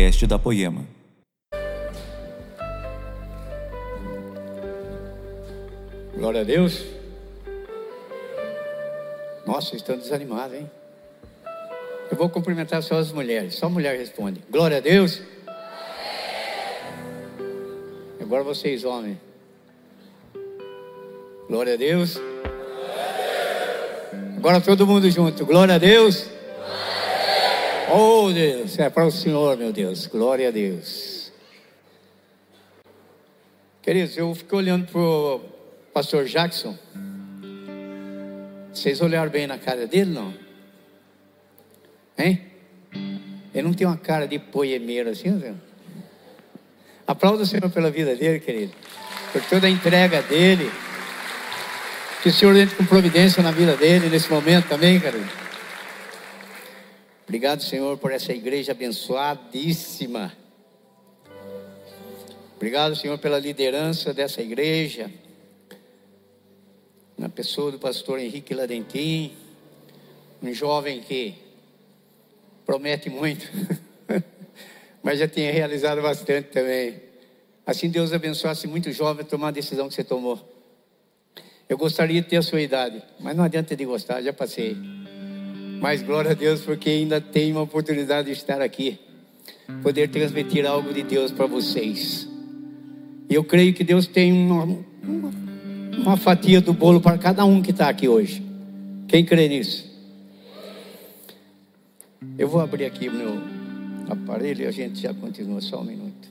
podcast da Poema. Glória a Deus. Nossa, estão desanimados, hein? Eu vou cumprimentar só as mulheres. Só a mulher responde. Glória a Deus. Agora vocês, homens. Glória a Deus. Agora todo mundo junto. Glória a Deus. Oh Deus, é para o Senhor, meu Deus. Glória a Deus. Queridos, eu fico olhando para o pastor Jackson. Vocês olharam bem na cara dele, não? Hein? Ele não tem uma cara de poemeiro assim, não? Aplauda o Senhor pela vida dele, querido. Por toda a entrega dele. Que o Senhor entre com providência na vida dele nesse momento também, querido. Obrigado, Senhor, por essa igreja abençoadíssima. Obrigado, Senhor, pela liderança dessa igreja. Na pessoa do pastor Henrique Ladentim, um jovem que promete muito, mas já tinha realizado bastante também. Assim Deus abençoasse muito jovem a tomar a decisão que você tomou. Eu gostaria de ter a sua idade, mas não adianta de gostar, já passei. Mas glória a Deus, porque ainda tem uma oportunidade de estar aqui, poder transmitir algo de Deus para vocês. Eu creio que Deus tem uma, uma, uma fatia do bolo para cada um que está aqui hoje. Quem crê nisso? Eu vou abrir aqui o meu aparelho e a gente já continua só um minuto.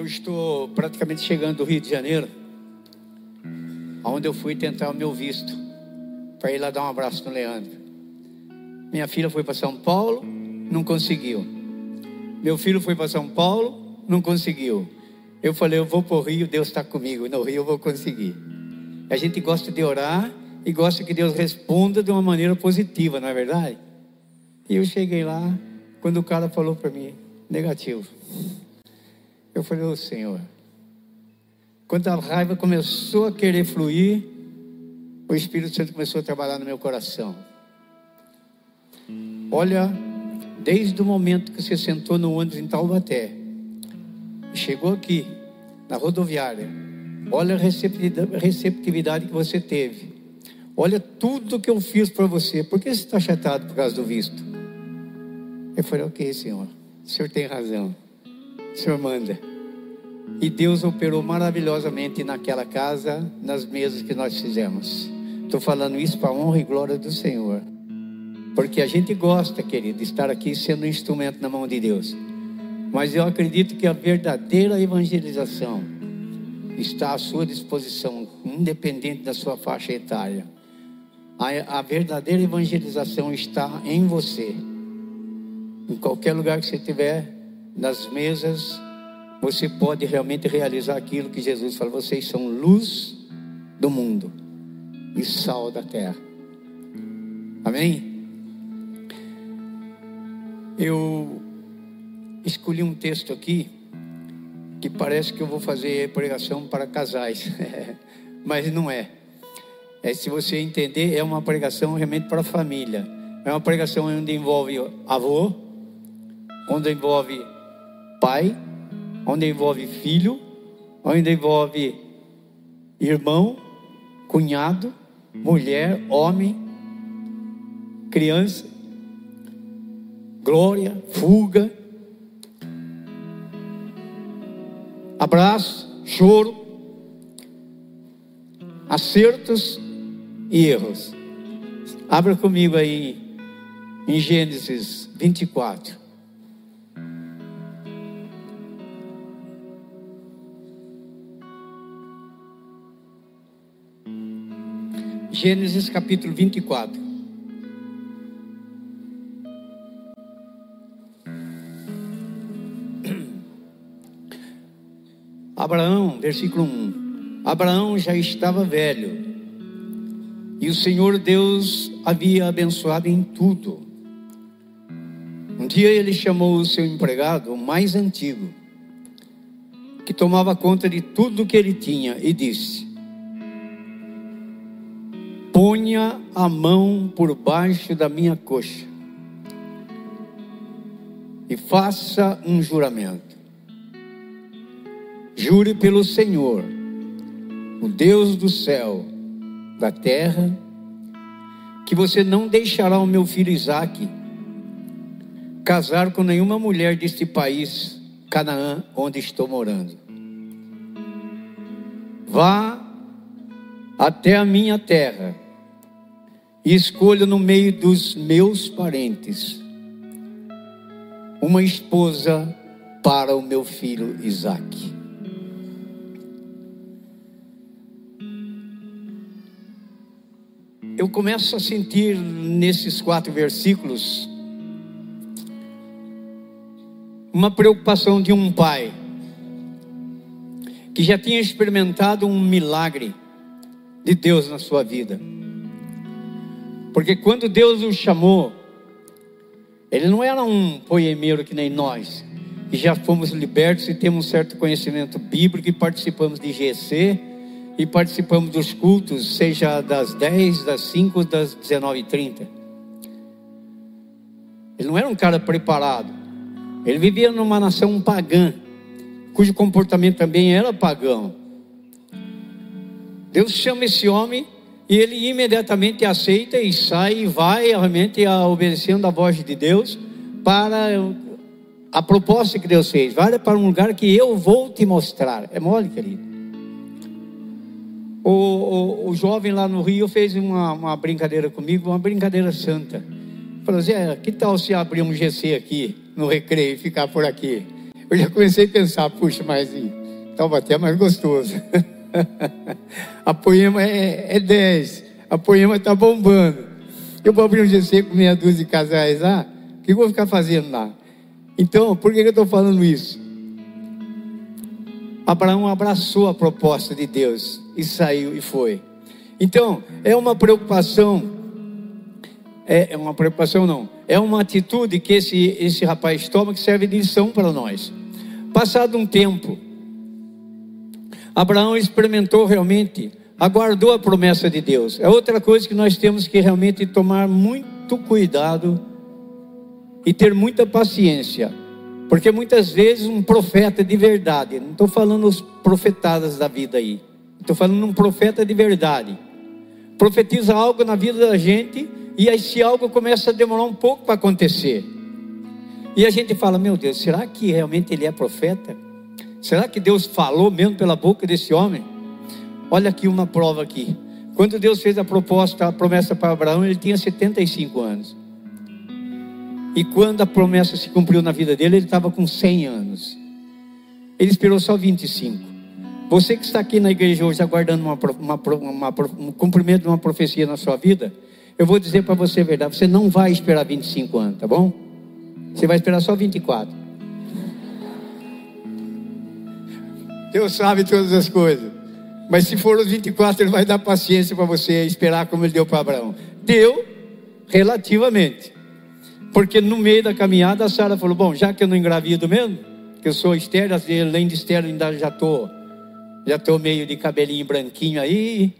Eu estou praticamente chegando do Rio de Janeiro, onde eu fui tentar o meu visto, para ir lá dar um abraço no Leandro. Minha filha foi para São Paulo, não conseguiu. Meu filho foi para São Paulo, não conseguiu. Eu falei, eu vou para o Rio, Deus está comigo. No Rio eu vou conseguir. A gente gosta de orar e gosta que Deus responda de uma maneira positiva, não é verdade? E eu cheguei lá, quando o cara falou para mim, negativo. Eu falei, ô oh, Senhor, quando a raiva começou a querer fluir, o Espírito Santo começou a trabalhar no meu coração. Olha, desde o momento que você sentou no ônibus em Taubaté, chegou aqui, na rodoviária, olha a receptividade que você teve. Olha tudo que eu fiz para você. Por que você está chatado por causa do visto? Eu falei, ok, Senhor, o Senhor tem razão. O Senhor manda. E Deus operou maravilhosamente naquela casa, nas mesas que nós fizemos. Estou falando isso para a honra e glória do Senhor. Porque a gente gosta, querido, de estar aqui sendo um instrumento na mão de Deus. Mas eu acredito que a verdadeira evangelização está à sua disposição, independente da sua faixa etária. A, a verdadeira evangelização está em você. Em qualquer lugar que você estiver, nas mesas, você pode realmente realizar aquilo que Jesus falou: vocês são luz do mundo e sal da terra. Amém? Eu escolhi um texto aqui que parece que eu vou fazer pregação para casais, mas não é. é. Se você entender, é uma pregação realmente para a família. É uma pregação onde envolve avô, onde envolve pai, onde envolve filho, onde envolve irmão, cunhado, mulher, homem, criança, glória, fuga, abraço, choro, acertos e erros. Abra comigo aí em Gênesis 24. Gênesis capítulo 24. Abraão, versículo 1. Abraão já estava velho. E o Senhor Deus havia abençoado em tudo. Um dia ele chamou o seu empregado, o mais antigo, que tomava conta de tudo que ele tinha, e disse: Ponha a mão por baixo da minha coxa e faça um juramento. Jure pelo Senhor, o Deus do céu, da terra, que você não deixará o meu filho Isaque casar com nenhuma mulher deste país, Canaã, onde estou morando. Vá até a minha terra e escolha no meio dos meus parentes uma esposa para o meu filho Isaque. Eu começo a sentir nesses quatro versículos uma preocupação de um pai que já tinha experimentado um milagre de Deus na sua vida. Porque quando Deus o chamou, ele não era um poemeiro que nem nós, que já fomos libertos e temos um certo conhecimento bíblico e participamos de GC e participamos dos cultos, seja das 10, das 5, das 19h30. Ele não era um cara preparado. Ele vivia numa nação pagã, cujo comportamento também era pagão. Deus chama esse homem e ele imediatamente aceita e sai e vai realmente obedecendo a voz de Deus para a proposta que Deus fez. Vai para um lugar que eu vou te mostrar. É mole, querido. O, o, o jovem lá no Rio fez uma, uma brincadeira comigo, uma brincadeira santa. Falou, Zé, que tal se abrir um GC aqui? no recreio e ficar por aqui. Eu já comecei a pensar, puxa, mas Taubaté é mais gostoso. a Poema é, é 10, a Poema está bombando. Eu vou abrir um GC com meia dúzia de casais lá, o que eu vou ficar fazendo lá? Então, por que eu estou falando isso? Abraão abraçou a proposta de Deus e saiu e foi. Então, é uma preocupação é, é uma preocupação, não. É uma atitude que esse, esse rapaz toma que serve de lição para nós. Passado um tempo, Abraão experimentou realmente, aguardou a promessa de Deus. É outra coisa que nós temos que realmente tomar muito cuidado e ter muita paciência. Porque muitas vezes um profeta de verdade, não estou falando os profetadas da vida aí, estou falando um profeta de verdade, profetiza algo na vida da gente e esse algo começa a demorar um pouco para acontecer. E a gente fala: Meu Deus, será que realmente ele é profeta? Será que Deus falou mesmo pela boca desse homem? Olha aqui uma prova aqui. Quando Deus fez a proposta, a promessa para Abraão, ele tinha 75 anos. E quando a promessa se cumpriu na vida dele, ele estava com 100 anos. Ele esperou só 25. Você que está aqui na igreja hoje aguardando uma, uma, uma, um cumprimento de uma profecia na sua vida, eu vou dizer para você a verdade: você não vai esperar 25 anos, tá bom? Você vai esperar só 24. Deus sabe todas as coisas. Mas se for os 24, Ele vai dar paciência para você esperar como Ele deu para Abraão. Deu relativamente. Porque no meio da caminhada a Sara falou: Bom, já que eu não engravido mesmo, que eu sou estéreo, além de estéreo, ainda já estou já tô meio de cabelinho branquinho aí,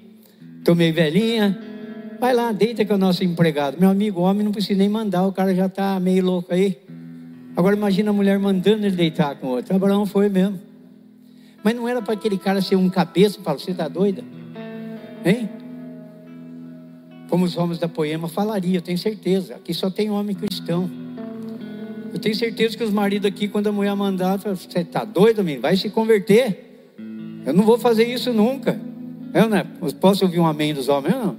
estou meio velhinha. Vai lá, deita com o nosso empregado. Meu amigo, homem não precisa nem mandar, o cara já está meio louco aí. Agora imagina a mulher mandando ele deitar com outro. Abraão foi mesmo. Mas não era para aquele cara ser um cabeça, fala, você está doida? Hein? Como os homens da poema falaria, eu tenho certeza. Aqui só tem homem cristão. Eu tenho certeza que os maridos aqui, quando a mulher mandar, você está doido, menino? Vai se converter. Eu não vou fazer isso nunca. Eu, né? Posso ouvir um amém dos homens? Não.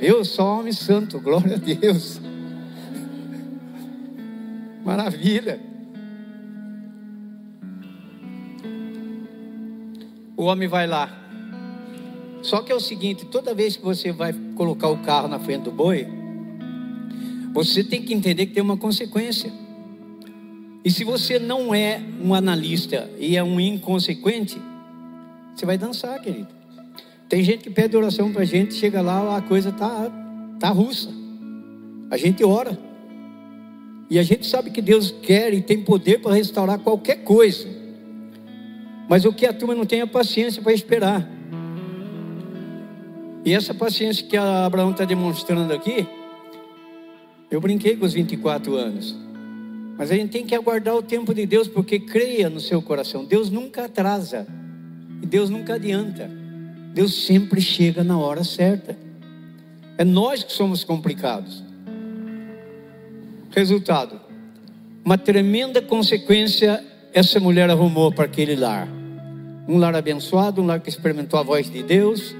Eu sou homem santo, glória a Deus. Maravilha. O homem vai lá. Só que é o seguinte: toda vez que você vai colocar o carro na frente do boi, você tem que entender que tem uma consequência. E se você não é um analista e é um inconsequente, você vai dançar, querido. Tem gente que pede oração para a gente, chega lá, a coisa tá, tá russa. A gente ora. E a gente sabe que Deus quer e tem poder para restaurar qualquer coisa. Mas o que a turma não tem é paciência para esperar. E essa paciência que a Abraão está demonstrando aqui, eu brinquei com os 24 anos. Mas a gente tem que aguardar o tempo de Deus, porque creia no seu coração. Deus nunca atrasa. E Deus nunca adianta. Deus sempre chega na hora certa. É nós que somos complicados. Resultado: uma tremenda consequência essa mulher arrumou para aquele lar. Um lar abençoado, um lar que experimentou a voz de Deus,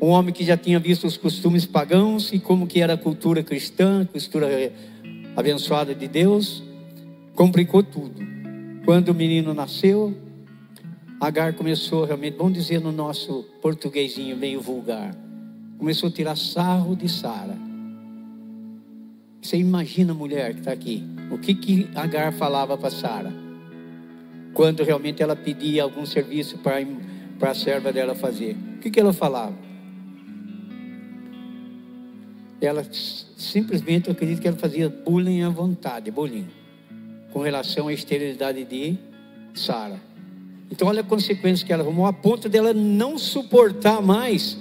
um homem que já tinha visto os costumes pagãos e como que era a cultura cristã, cultura abençoada de Deus complicou tudo. Quando o menino nasceu, Agar começou realmente, vamos dizer no nosso portuguesinho meio vulgar, começou a tirar sarro de Sara. Você imagina a mulher que está aqui, o que que Agar falava para Sara? Quando realmente ela pedia algum serviço para para a serva dela fazer, o que que ela falava? Ela simplesmente, eu acredito que ela fazia bullying à vontade, bullying com relação à esterilidade de Sara. Então, olha a consequência que ela arrumou, a ponto dela não suportar mais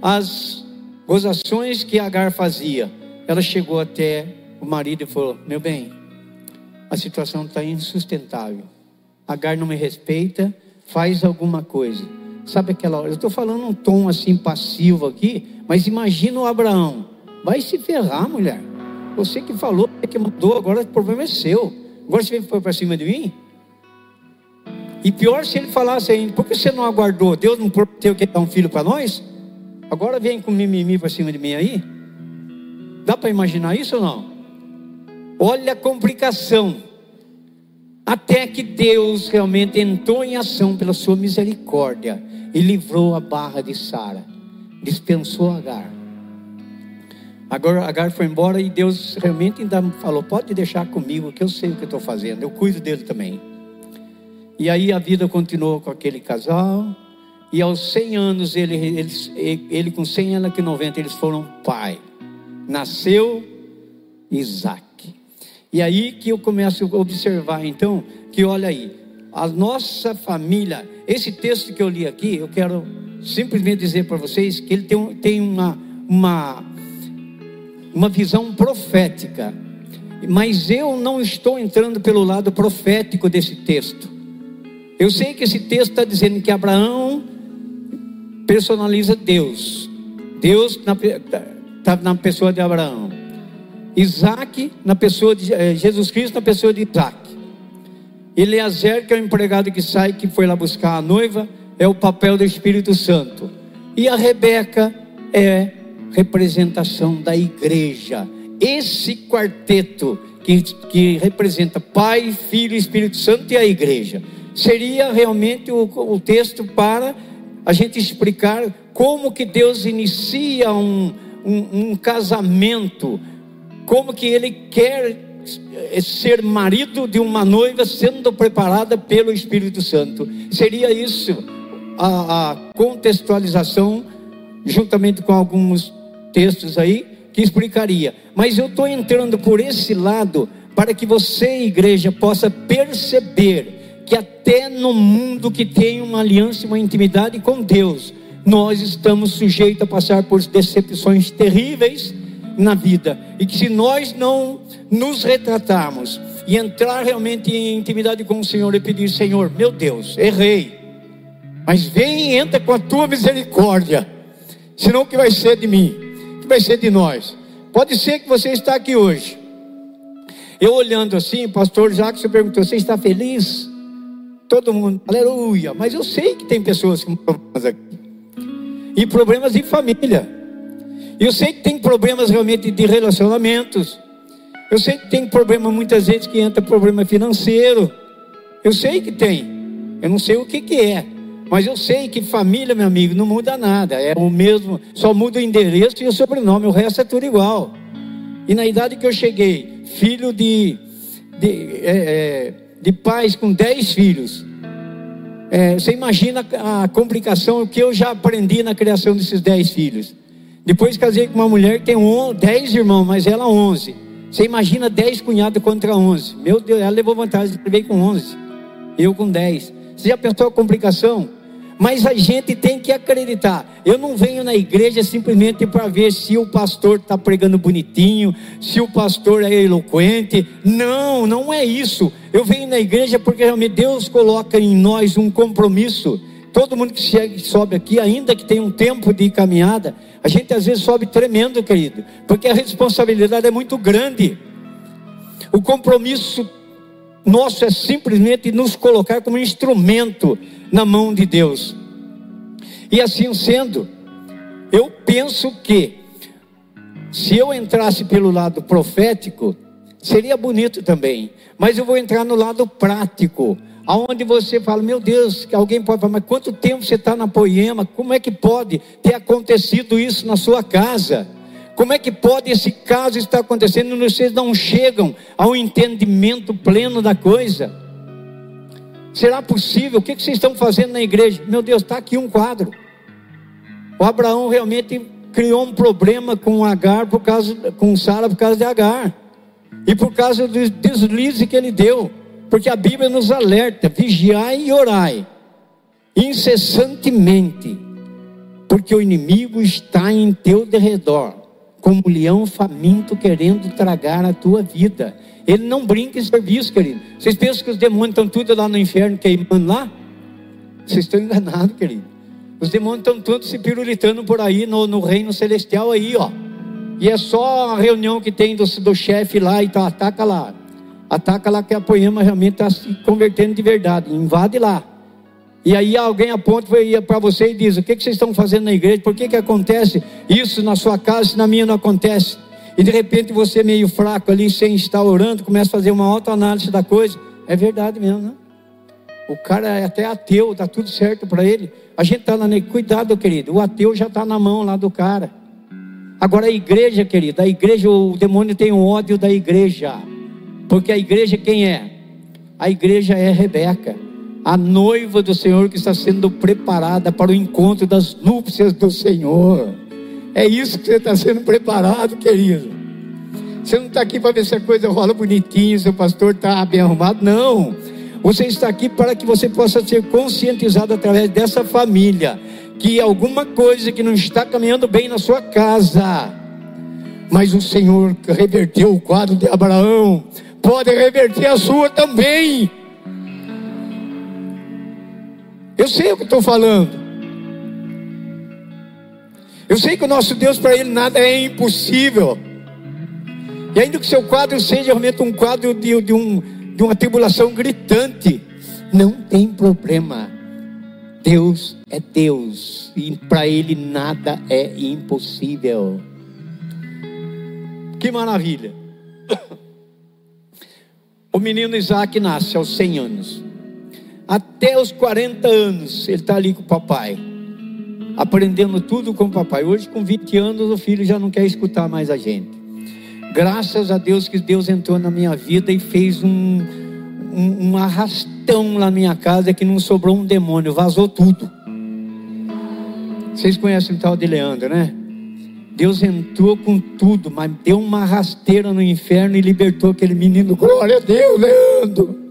as gozações que Agar fazia. Ela chegou até o marido e falou: Meu bem, a situação está insustentável. Agar não me respeita, faz alguma coisa. Sabe aquela hora? Eu estou falando um tom assim passivo aqui, mas imagina o Abraão. Vai se ferrar, mulher. Você que falou, que mandou, agora o problema é seu. Agora você vem para cima de mim? E pior se ele falasse ainda, por que você não aguardou? Deus não prometeu que dar um filho para nós? Agora vem com mimimi para cima de mim aí? Dá para imaginar isso ou não? Olha a complicação. Até que Deus realmente entrou em ação pela sua misericórdia e livrou a barra de Sara, dispensou Agar. Agora Agar foi embora e Deus realmente ainda falou: pode deixar comigo, que eu sei o que estou fazendo, eu cuido dele também. E aí a vida continuou com aquele casal. E aos 100 anos, ele, ele, ele com 100 anos que 90, eles foram pai. Nasceu Isaac. E aí que eu começo a observar, então, que olha aí, a nossa família, esse texto que eu li aqui, eu quero simplesmente dizer para vocês que ele tem, tem uma, uma uma visão profética. Mas eu não estou entrando pelo lado profético desse texto. Eu sei que esse texto está dizendo que Abraão personaliza Deus. Deus está na, na pessoa de Abraão. Isaac na pessoa de eh, Jesus Cristo na pessoa de Isaac. Eleazer, que é o empregado que sai, que foi lá buscar a noiva, é o papel do Espírito Santo. E a Rebeca é representação da igreja. Esse quarteto que, que representa Pai, Filho Espírito Santo e a igreja. Seria realmente o, o texto para a gente explicar como que Deus inicia um, um, um casamento, como que Ele quer ser marido de uma noiva sendo preparada pelo Espírito Santo. Seria isso a, a contextualização, juntamente com alguns textos aí que explicaria. Mas eu estou entrando por esse lado para que você, igreja, possa perceber que até no mundo que tem uma aliança e uma intimidade com Deus, nós estamos sujeitos a passar por decepções terríveis na vida. E que se nós não nos retratarmos e entrar realmente em intimidade com o Senhor e pedir, Senhor, meu Deus, errei. Mas vem e entra com a tua misericórdia. Senão o que vai ser de mim? vai ser de nós? Pode ser que você está aqui hoje. Eu olhando assim, o pastor Jackson perguntou: Você está feliz? Todo mundo, aleluia. Mas eu sei que tem pessoas com problemas aqui, e problemas de família. Eu sei que tem problemas realmente de relacionamentos. Eu sei que tem problema muitas vezes que entra problema financeiro. Eu sei que tem. Eu não sei o que, que é. Mas eu sei que família, meu amigo, não muda nada. É o mesmo, só muda o endereço e o sobrenome, o resto é tudo igual. E na idade que eu cheguei, filho de, de é, é, de pais com dez filhos. É, você imagina a complicação que eu já aprendi na criação desses dez filhos. Depois casei com uma mulher que tem um, dez irmãos, mas ela onze. Você imagina dez cunhados contra onze. Meu Deus, ela levou vantagem, veio com onze. Eu com dez. Você já pensou a complicação? Mas a gente tem que acreditar. Eu não venho na igreja simplesmente para ver se o pastor está pregando bonitinho, se o pastor é eloquente. Não, não é isso. Eu venho na igreja porque realmente Deus coloca em nós um compromisso. Todo mundo que chega, sobe aqui, ainda que tenha um tempo de caminhada, a gente às vezes sobe tremendo, querido, porque a responsabilidade é muito grande. O compromisso nosso é simplesmente nos colocar como instrumento na mão de Deus. E assim sendo, eu penso que se eu entrasse pelo lado profético, seria bonito também, mas eu vou entrar no lado prático, aonde você fala, meu Deus, que alguém pode falar, mas quanto tempo você está na poema? Como é que pode ter acontecido isso na sua casa? Como é que pode esse caso estar acontecendo e vocês não chegam ao entendimento pleno da coisa? Será possível? O que vocês estão fazendo na igreja? Meu Deus, está aqui um quadro. O Abraão realmente criou um problema com Agar por causa, com Sara por causa de Agar. E por causa do deslize que ele deu. Porque a Bíblia nos alerta: vigiai e orai incessantemente, porque o inimigo está em teu derredor, como um leão faminto querendo tragar a tua vida. Ele não brinca em serviço, querido. Vocês pensam que os demônios estão tudo lá no inferno queimando lá? Vocês estão enganados, querido. Os demônios estão todos se pirulitando por aí no, no reino celestial aí, ó. E é só a reunião que tem do, do chefe lá e tá, ataca lá. Ataca lá que a poema realmente está se convertendo de verdade. Invade lá. E aí alguém aponta para você e diz: O que, que vocês estão fazendo na igreja? Por que, que acontece isso na sua casa se na minha não acontece? e de repente você meio fraco ali, sem estar orando, começa a fazer uma autoanálise da coisa. É verdade mesmo, né? O cara é até ateu, tá tudo certo para ele. A gente tá lá, cuidado, querido. O ateu já está na mão lá do cara. Agora a igreja, querido, a igreja, o demônio tem um ódio da igreja. Porque a igreja quem é? A igreja é Rebeca, a noiva do Senhor que está sendo preparada para o encontro das núpcias do Senhor. É isso que você está sendo preparado, querido. Você não está aqui para ver se a coisa rola bonitinho, se o pastor está bem arrumado. Não. Você está aqui para que você possa ser conscientizado através dessa família. Que alguma coisa que não está caminhando bem na sua casa. Mas o Senhor reverteu o quadro de Abraão. Pode reverter a sua também. Eu sei o que estou falando. Eu sei que o nosso Deus, para Ele, nada é impossível. E ainda que seu quadro seja realmente um quadro de, de, um, de uma tribulação gritante, não tem problema. Deus é Deus e para Ele nada é impossível. Que maravilha! O menino Isaac nasce aos 100 anos. Até os 40 anos ele está ali com o papai aprendendo tudo com o papai. Hoje, com 20 anos, o filho já não quer escutar mais a gente. Graças a Deus que Deus entrou na minha vida e fez um, um, um arrastão na minha casa que não sobrou um demônio, vazou tudo. Vocês conhecem o tal de Leandro, né? Deus entrou com tudo, mas deu uma rasteira no inferno e libertou aquele menino. Glória a Deus, Leandro.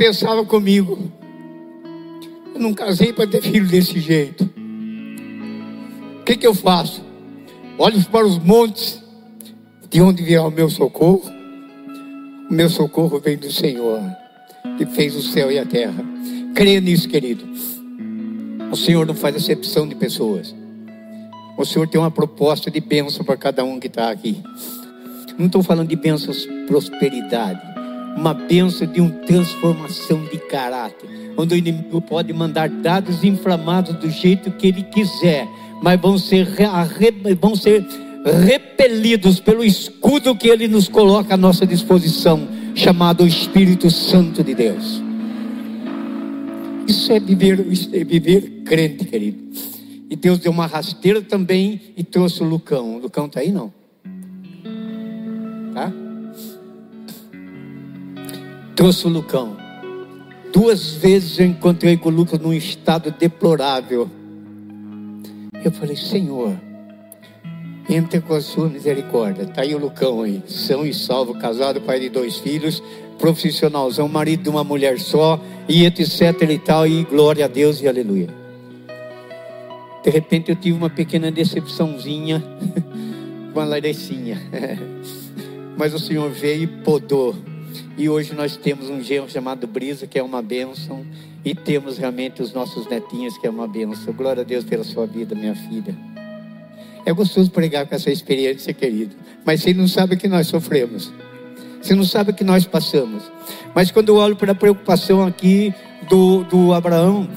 Pensava comigo. Eu não casei para ter filho desse jeito. O que, que eu faço? Olho para os montes, de onde virá o meu socorro? O meu socorro vem do Senhor, que fez o céu e a terra. Creia nisso, querido. O Senhor não faz acepção de pessoas. O Senhor tem uma proposta de bênção para cada um que está aqui. Não estou falando de bênçãos prosperidade uma bênção de uma transformação de caráter, onde o inimigo pode mandar dados inflamados do jeito que ele quiser, mas vão ser, vão ser repelidos pelo escudo que ele nos coloca à nossa disposição, chamado Espírito Santo de Deus. Isso é viver, isso é viver crente, querido. E Deus deu uma rasteira também e trouxe o Lucão. O Lucão está aí não? Tá? Trouxe o Lucão. Duas vezes eu encontrei com o Lucas num estado deplorável. Eu falei, Senhor, entra com a sua misericórdia. Está aí o Lucão aí, são e salvo, casado, pai de dois filhos, profissionalzão, marido de uma mulher só, e etc e tal, e glória a Deus e aleluia. De repente eu tive uma pequena decepçãozinha com a Larecinha. Mas o Senhor veio e podou. E hoje nós temos um genro chamado Brisa, que é uma bênção. E temos realmente os nossos netinhos, que é uma bênção. Glória a Deus pela sua vida, minha filha. É gostoso pregar com essa experiência, querido. Mas você não sabe o que nós sofremos. Você não sabe o que nós passamos. Mas quando eu olho para a preocupação aqui do, do Abraão,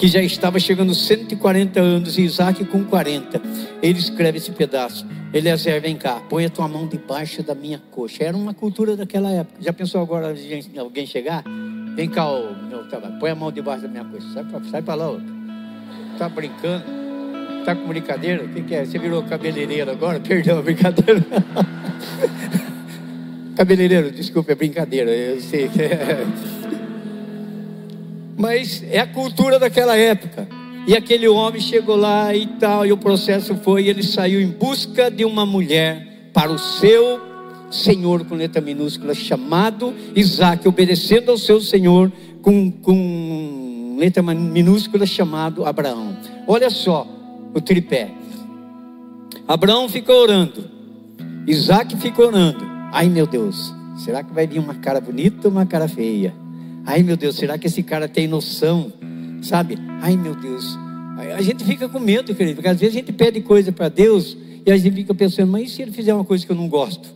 que já estava chegando 140 anos, e Isaac com 40, ele escreve esse pedaço. Eliezer, vem cá, põe a tua mão debaixo da minha coxa. Era uma cultura daquela época. Já pensou agora alguém chegar? Vem cá, ô, meu trabalho, põe a mão debaixo da minha coxa. Sai para lá, outro. Tá brincando? Tá com brincadeira? O que, que é? Você virou cabeleireiro agora? Perdão, brincadeira. Cabeleireiro, desculpa, é brincadeira, eu sei que é. Mas é a cultura daquela época. E aquele homem chegou lá e tal, e o processo foi: ele saiu em busca de uma mulher para o seu senhor, com letra minúscula, chamado Isaac, obedecendo ao seu senhor, com, com letra minúscula, chamado Abraão. Olha só o tripé. Abraão ficou orando, Isaac ficou orando. Ai meu Deus, será que vai vir uma cara bonita ou uma cara feia? Ai meu Deus, será que esse cara tem noção? Sabe? Ai meu Deus. A gente fica com medo, querido, porque às vezes a gente pede coisa para Deus e a gente fica pensando, mas e se ele fizer uma coisa que eu não gosto?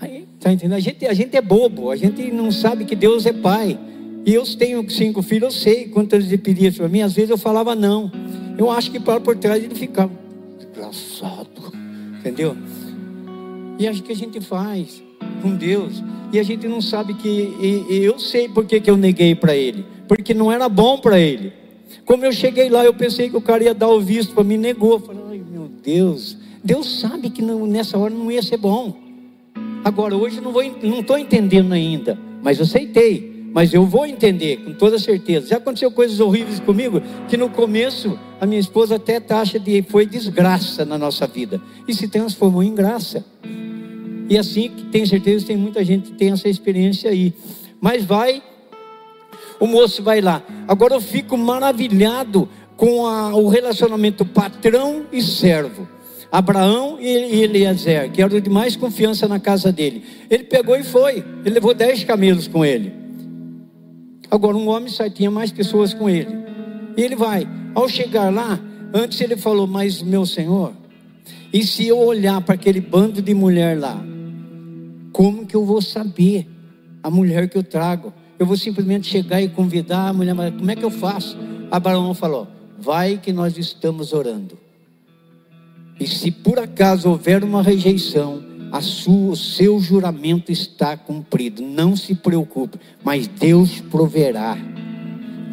Aí, tá entendendo? A gente, a gente é bobo, a gente não sabe que Deus é pai. E eu tenho cinco filhos, eu sei quantas ele pedia para mim, às vezes eu falava não. Eu acho que para por trás ele ficava, desgraçado, entendeu? E acho que a gente faz com Deus. E a gente não sabe que. E, e eu sei por que, eu neguei para ele. Porque não era bom para ele. Como eu cheguei lá, eu pensei que o cara ia dar o visto para mim, negou. Falei, ai meu Deus. Deus sabe que não, nessa hora não ia ser bom. Agora, hoje não estou entendendo ainda, mas aceitei. Mas eu vou entender, com toda certeza. Já aconteceu coisas horríveis comigo, que no começo a minha esposa até taxa de foi desgraça na nossa vida. E se transformou em graça. E assim, tenho certeza tem muita gente que tem essa experiência aí. Mas vai, o moço vai lá. Agora eu fico maravilhado com a, o relacionamento patrão e servo. Abraão e Eliezer, que era o de mais confiança na casa dele. Ele pegou e foi. Ele levou dez camelos com ele. Agora um homem só tinha mais pessoas com ele. E ele vai. Ao chegar lá, antes ele falou: Mas meu senhor, e se eu olhar para aquele bando de mulher lá, como que eu vou saber a mulher que eu trago? Eu vou simplesmente chegar e convidar a mulher, mas como é que eu faço? Abraão falou: Vai que nós estamos orando. E se por acaso houver uma rejeição, sua, o seu juramento está cumprido. Não se preocupe, mas Deus proverá.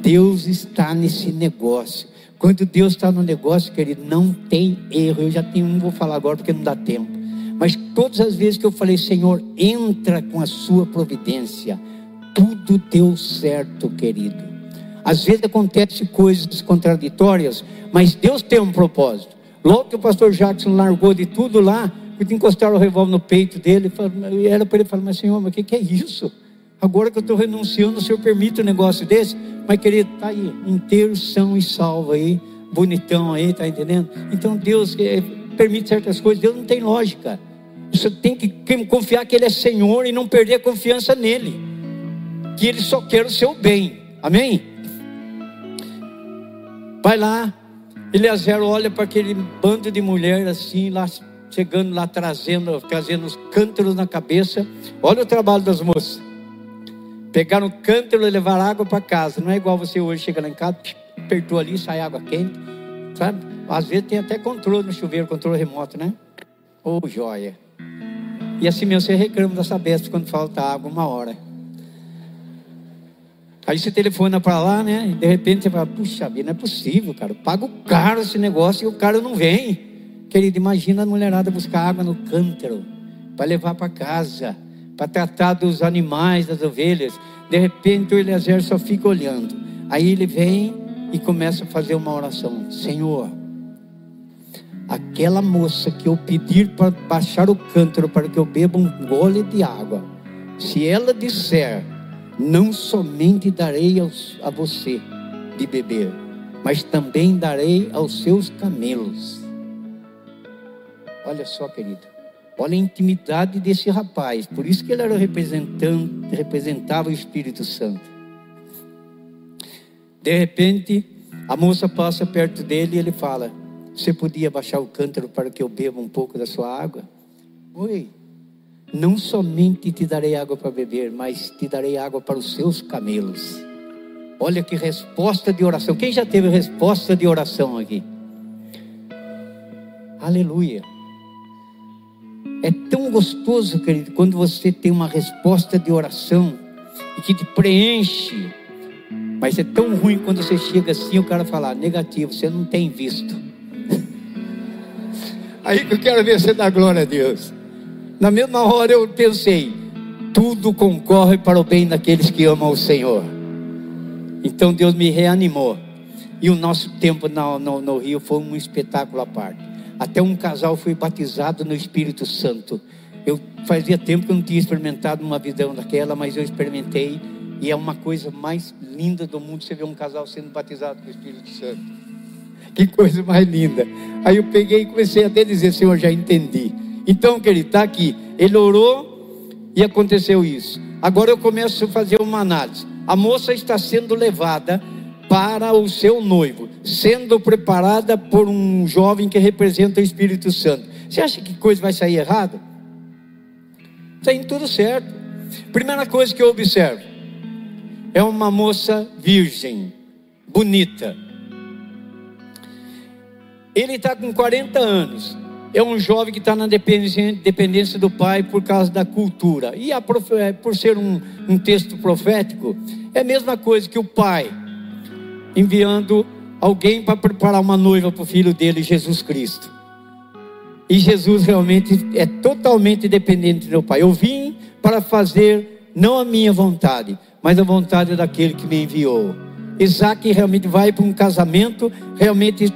Deus está nesse negócio. Quando Deus está no negócio, querido, não tem erro. Eu já tenho, não vou falar agora porque não dá tempo. Mas todas as vezes que eu falei, Senhor, entra com a sua providência, tudo deu certo, querido. Às vezes acontecem coisas contraditórias, mas Deus tem um propósito. Logo que o pastor Jackson largou de tudo lá, encostaram o revólver no peito dele, era para ele falar, mas Senhor, mas o que, que é isso? Agora que eu estou renunciando, o Senhor permite um negócio desse? Mas querido, está aí, inteiro, são e salvo aí, bonitão aí, tá entendendo? Então Deus é, permite certas coisas, Deus não tem lógica. Você tem que confiar que Ele é Senhor e não perder a confiança nele. Que Ele só quer o seu bem. Amém? Vai lá. Eleazar olha para aquele bando de mulher assim, lá chegando lá trazendo, trazendo os cântaros na cabeça. Olha o trabalho das moças. Pegaram o cântaro e levaram água para casa. Não é igual você hoje chega lá em casa, apertou ali, sai água quente. Sabe? Às vezes tem até controle no chuveiro, controle remoto, né? Ô oh, joia. E assim mesmo você reclama da Sabesp quando falta água uma hora. Aí você telefona para lá, né? E de repente você fala, puxa vida, não é possível, cara. Pago caro esse negócio e o cara não vem. Querido, imagina a mulherada buscar água no cântaro para levar para casa, para tratar dos animais, das ovelhas. De repente o Eliezer só fica olhando. Aí ele vem e começa a fazer uma oração: Senhor, aquela moça que eu pedir para baixar o cântaro para que eu beba um gole de água, se ela disser, não somente darei aos, a você de beber, mas também darei aos seus camelos. Olha só, querido. Olha a intimidade desse rapaz. Por isso que ele era representante, representava o Espírito Santo. De repente, a moça passa perto dele e ele fala: Você podia baixar o cântaro para que eu beba um pouco da sua água? Oi. Não somente te darei água para beber, mas te darei água para os seus camelos. Olha que resposta de oração. Quem já teve resposta de oração aqui? Aleluia. É tão gostoso, querido, quando você tem uma resposta de oração e que te preenche. Mas é tão ruim quando você chega assim e o cara fala, negativo, você não tem visto. Aí que eu quero ver você dar glória a Deus. Na mesma hora eu pensei, tudo concorre para o bem daqueles que amam o Senhor. Então Deus me reanimou. E o nosso tempo no, no, no Rio foi um espetáculo à parte. Até um casal foi batizado no Espírito Santo. Eu fazia tempo que eu não tinha experimentado uma visão daquela, mas eu experimentei e é uma coisa mais linda do mundo você ver um casal sendo batizado com o Espírito Santo. Que coisa mais linda. Aí eu peguei e comecei até a dizer, Senhor, já entendi. Então, querido, está aqui. Ele orou e aconteceu isso. Agora eu começo a fazer uma análise. A moça está sendo levada para o seu noivo, sendo preparada por um jovem que representa o Espírito Santo. Você acha que coisa vai sair errada? Tem tudo certo. Primeira coisa que eu observo é uma moça virgem, bonita. Ele está com 40 anos. É um jovem que está na dependência, dependência, do pai por causa da cultura. E a, por ser um, um texto profético, é a mesma coisa que o pai enviando alguém para preparar uma noiva para o filho dele, Jesus Cristo. E Jesus realmente é totalmente dependente do Pai. Eu vim para fazer não a minha vontade, mas a vontade daquele que me enviou. Isaac realmente vai para um casamento, realmente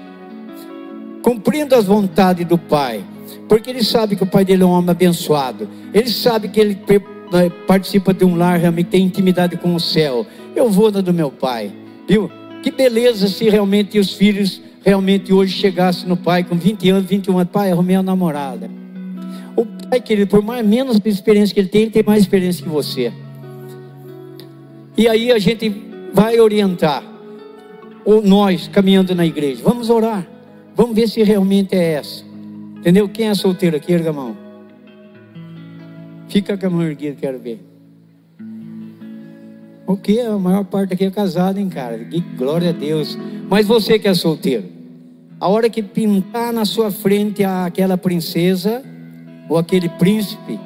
cumprindo as vontades do Pai, porque ele sabe que o pai dele é um homem abençoado, ele sabe que ele eh, participa de um lar, realmente tem intimidade com o céu. Eu vou na do meu pai, viu? Que beleza se realmente os filhos realmente hoje chegassem no pai com 20 anos, 21 anos, pai, arrumei a namorada. O pai, querido, por mais menos experiência que ele tem, ele tem mais experiência que você. E aí a gente vai orientar, ou nós caminhando na igreja, vamos orar, vamos ver se realmente é essa. Entendeu? Quem é solteiro aqui, erga a mão. Fica com a mão erguida, quero ver. O que? A maior parte aqui é casada, hein, cara? Que glória a Deus. Mas você que é solteiro, a hora que pintar na sua frente aquela princesa ou aquele príncipe,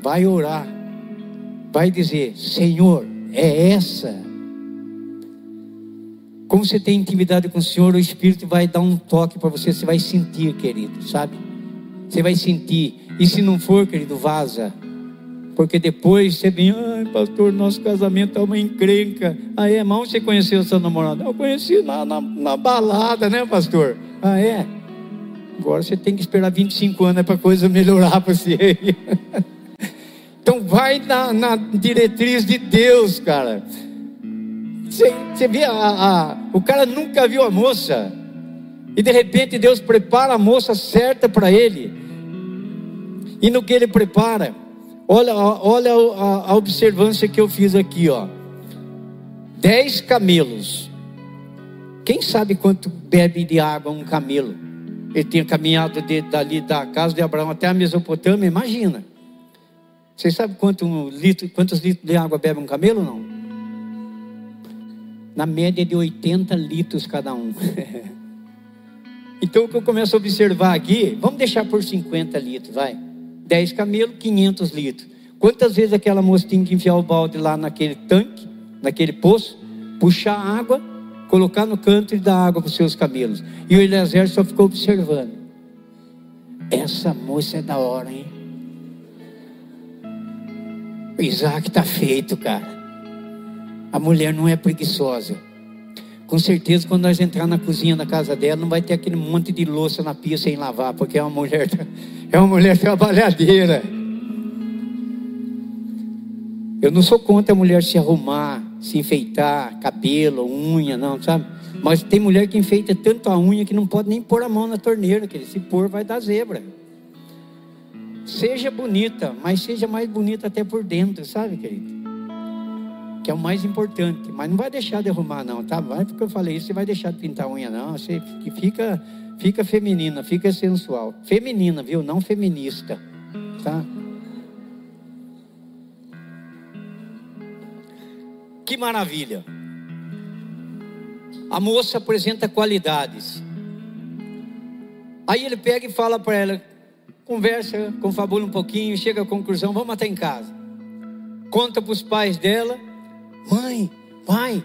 vai orar, vai dizer: Senhor, é essa. Como você tem intimidade com o Senhor, o Espírito vai dar um toque para você, você vai sentir, querido, sabe? Você vai sentir. E se não for, querido, vaza. Porque depois você vem, ai pastor, nosso casamento é uma encrenca. Aí, ah, irmão, você conheceu seu namorado? Eu conheci na, na, balada, né, pastor? Ah, é? Agora você tem que esperar 25 anos para a coisa melhorar para você. então vai na, na, diretriz de Deus, cara. Você, você vê, a, a, o cara nunca viu a moça. E de repente Deus prepara a moça certa para ele. E no que ele prepara, Olha, olha a, a observância que eu fiz aqui, ó. Dez camelos. Quem sabe quanto bebe de água um camelo? Ele tinha caminhado de, dali da casa de Abraão até a Mesopotâmia, imagina. Vocês sabem quanto litro, quantos litros de água bebe um camelo não? Na média de 80 litros cada um. então o que eu começo a observar aqui, vamos deixar por 50 litros, vai. 10 camelos, 500 litros. Quantas vezes aquela moça tinha que enfiar o balde lá naquele tanque, naquele poço, puxar água, colocar no canto e dar água para os seus camelos. E o Eliezer só ficou observando. Essa moça é da hora, hein? O Isaac está feito, cara. A mulher não é preguiçosa. Com certeza, quando nós entrar na cozinha da casa dela, não vai ter aquele monte de louça na pia sem lavar, porque é uma mulher, é uma mulher trabalhadeira. Eu não sou contra a mulher se arrumar, se enfeitar, cabelo, unha, não, sabe? Mas tem mulher que enfeita tanto a unha que não pode nem pôr a mão na torneira, que se pôr vai dar zebra. Seja bonita, mas seja mais bonita até por dentro, sabe, querido? Que é o mais importante. Mas não vai deixar de arrumar, não, tá? Vai porque eu falei isso, você vai deixar de pintar unha, não. Você fica, fica feminina, fica sensual. Feminina, viu? Não feminista, tá? Que maravilha. A moça apresenta qualidades. Aí ele pega e fala para ela, conversa, confabula um pouquinho, chega à conclusão, vamos até em casa. Conta para os pais dela, mãe, pai,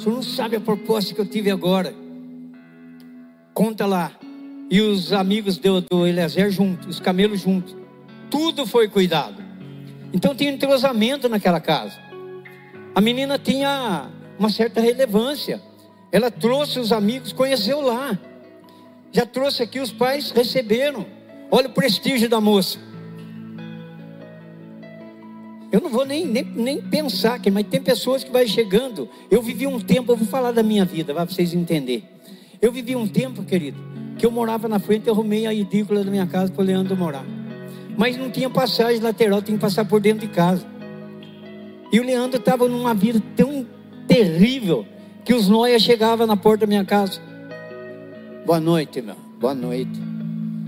senhor não sabe a proposta que eu tive agora. Conta lá. E os amigos do, do Eliezer juntos, os camelos juntos. Tudo foi cuidado. Então tem entrosamento naquela casa. A menina tinha uma certa relevância. Ela trouxe os amigos, conheceu lá. Já trouxe aqui, os pais receberam. Olha o prestígio da moça. Eu não vou nem, nem, nem pensar, mas tem pessoas que vai chegando. Eu vivi um tempo, eu vou falar da minha vida, para vocês entenderem. Eu vivi um tempo, querido, que eu morava na frente, eu arrumei a edícula da minha casa para o Leandro morar. Mas não tinha passagem lateral, tinha que passar por dentro de casa. E o Leandro estava numa vida tão terrível que os noia chegavam na porta da minha casa. Boa noite, meu. Boa noite.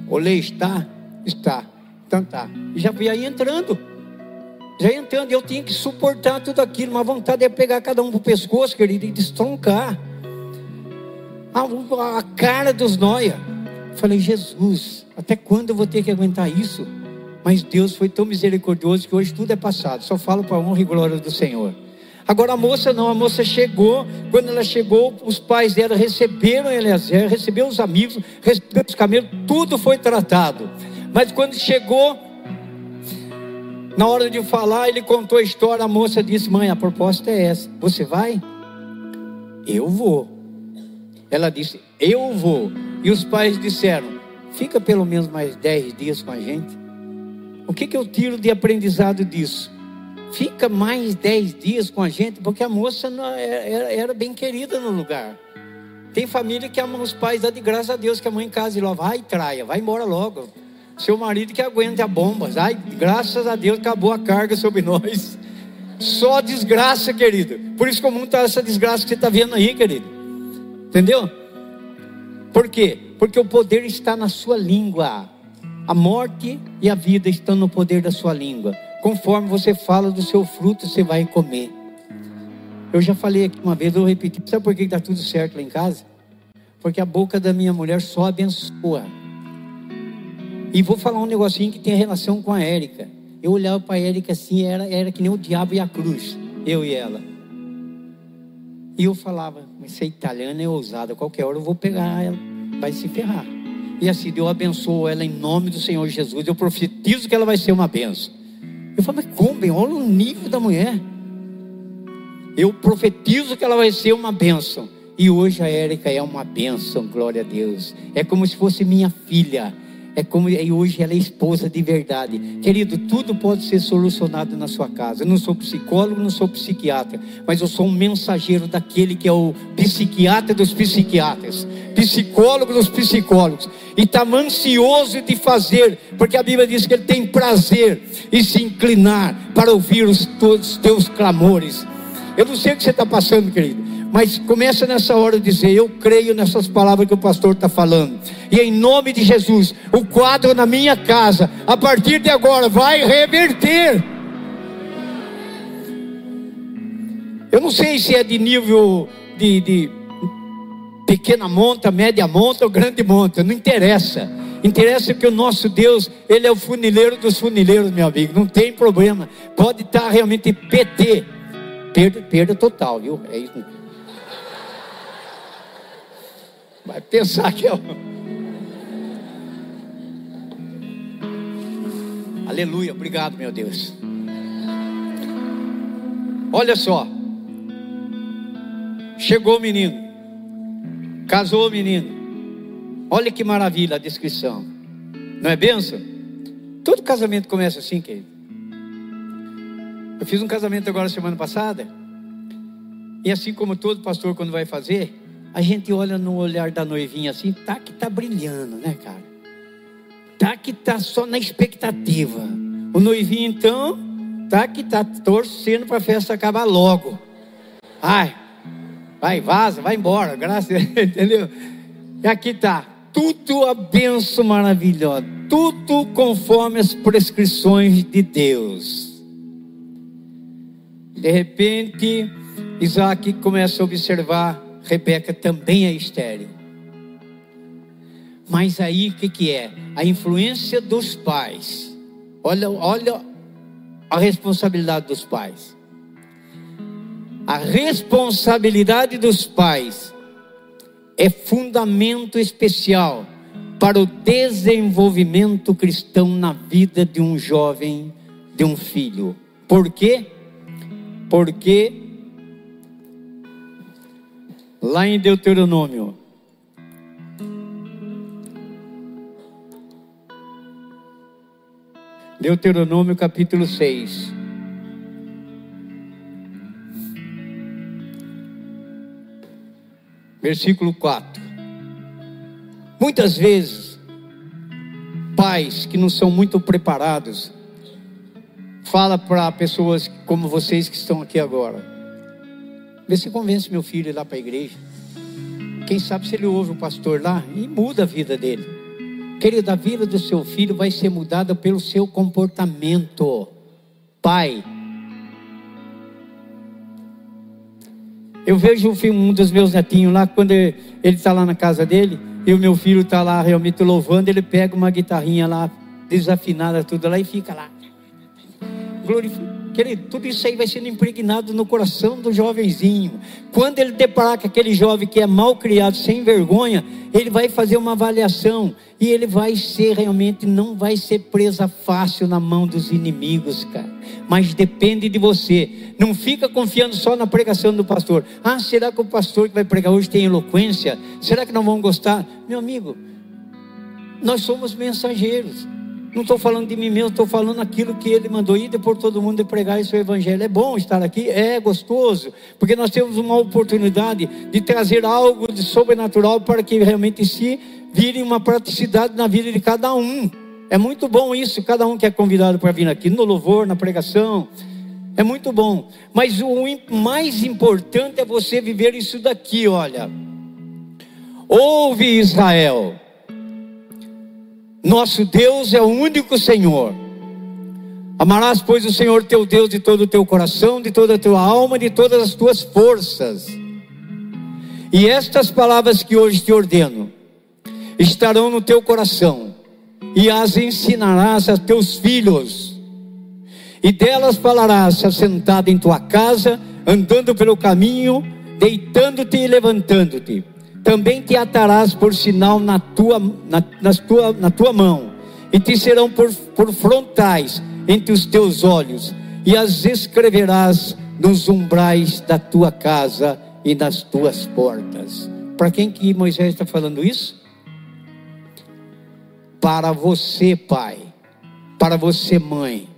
Olê, está? Está. Então tá. E já fui aí entrando. Já entrando, eu tinha que suportar tudo aquilo. Uma vontade é pegar cada um pro pescoço, querido, e destroncar. A, a cara dos noia. Falei, Jesus, até quando eu vou ter que aguentar isso? Mas Deus foi tão misericordioso que hoje tudo é passado. Só falo para a honra e glória do Senhor. Agora a moça não, a moça chegou. Quando ela chegou, os pais dela receberam Eliezer, receberam os amigos, receberam os camelos, tudo foi tratado. Mas quando chegou, na hora de falar, ele contou a história. A moça disse: Mãe, a proposta é essa. Você vai? Eu vou. Ela disse: Eu vou. E os pais disseram: Fica pelo menos mais dez dias com a gente. O que, que eu tiro de aprendizado disso? Fica mais dez dias com a gente, porque a moça era, era bem querida no lugar. Tem família que ama os pais, dá de graça a Deus que a mãe em casa e lá vai traia, vai embora logo. Seu marido que aguente a bomba, ai, graças a Deus acabou a carga sobre nós. Só desgraça, querido. Por isso comum está essa desgraça que você está vendo aí, querido. Entendeu? Por quê? Porque o poder está na sua língua. A morte e a vida estão no poder da sua língua. Conforme você fala do seu fruto, você vai comer. Eu já falei aqui uma vez, eu repeti. Sabe por que está tudo certo lá em casa? Porque a boca da minha mulher só abençoa. E vou falar um negocinho que tem relação com a Érica. Eu olhava para a Érica assim, era, era que nem o diabo e a cruz, eu e ela. E eu falava, essa italiana é ousada, qualquer hora eu vou pegar ela, vai se ferrar. E assim, Deus abençoou ela em nome do Senhor Jesus. Eu profetizo que ela vai ser uma benção. Eu falo, mas como? Bem? Olha o nível da mulher. Eu profetizo que ela vai ser uma benção. E hoje a Érica é uma benção, glória a Deus. É como se fosse minha filha. É como e hoje ela é esposa de verdade. Querido, tudo pode ser solucionado na sua casa. Eu não sou psicólogo, não sou psiquiatra, mas eu sou um mensageiro daquele que é o psiquiatra dos psiquiatras, psicólogo dos psicólogos. E está ansioso de fazer, porque a Bíblia diz que ele tem prazer em se inclinar para ouvir os, todos os teus clamores. Eu não sei o que você está passando, querido. Mas começa nessa hora a dizer: Eu creio nessas palavras que o pastor está falando. E em nome de Jesus, o quadro na minha casa, a partir de agora, vai reverter. Eu não sei se é de nível de, de pequena monta, média monta ou grande monta, não interessa. Interessa que o nosso Deus, Ele é o funileiro dos funileiros, meu amigo, não tem problema. Pode estar realmente PT, perda, perda total, viu? É isso. Vai pensar que é. Aleluia, obrigado, meu Deus. Olha só, chegou o menino, casou o menino. Olha que maravilha a descrição. Não é benção? Todo casamento começa assim, querido. Eu fiz um casamento agora semana passada. E assim como todo pastor quando vai fazer, a gente olha no olhar da noivinha assim, tá que tá brilhando, né, cara? Tá que tá só na expectativa. O noivinho então, tá que tá torcendo para a festa acabar logo. Ai, vai, vaza, vai embora, graças, entendeu? E aqui tá, tudo a benção maravilhosa, tudo conforme as prescrições de Deus. De repente, Isaac começa a observar, Rebeca também é estéril. Mas aí o que, que é? A influência dos pais. Olha, olha a responsabilidade dos pais. A responsabilidade dos pais é fundamento especial para o desenvolvimento cristão na vida de um jovem, de um filho. Por quê? Porque lá em Deuteronômio, Deuteronômio capítulo 6. versículo 4. Muitas vezes, pais que não são muito preparados, fala para pessoas como vocês que estão aqui agora. Vê se convence meu filho ir lá para a igreja. Quem sabe se ele ouve o pastor lá e muda a vida dele. Querido, a vida do seu filho vai ser mudada pelo seu comportamento. Pai, Eu vejo um dos meus netinhos lá, quando ele está lá na casa dele, e o meu filho está lá realmente louvando, ele pega uma guitarrinha lá, desafinada, tudo lá, e fica lá. Glorifica. Querido, tudo isso aí vai sendo impregnado no coração do jovenzinho. Quando ele deparar com aquele jovem que é mal criado, sem vergonha, ele vai fazer uma avaliação e ele vai ser realmente, não vai ser presa fácil na mão dos inimigos, cara. Mas depende de você. Não fica confiando só na pregação do pastor. Ah, será que o pastor que vai pregar hoje tem eloquência? Será que não vão gostar? Meu amigo, nós somos mensageiros. Não estou falando de mim mesmo, estou falando aquilo que ele mandou ir por todo mundo e pregar esse evangelho. É bom estar aqui, é gostoso, porque nós temos uma oportunidade de trazer algo de sobrenatural para que realmente se vire uma praticidade na vida de cada um. É muito bom isso, cada um que é convidado para vir aqui no louvor, na pregação. É muito bom. Mas o mais importante é você viver isso daqui, olha. Ouve Israel. Nosso Deus é o único Senhor. Amarás, pois, o Senhor teu Deus de todo o teu coração, de toda a tua alma, de todas as tuas forças. E estas palavras que hoje te ordeno estarão no teu coração, e as ensinarás a teus filhos, e delas falarás assentado em tua casa, andando pelo caminho, deitando-te e levantando-te também te atarás por sinal na tua, na, na tua, na tua mão, e te serão por, por frontais entre os teus olhos, e as escreverás nos umbrais da tua casa e nas tuas portas. Para quem que Moisés está falando isso? Para você, pai, para você, mãe,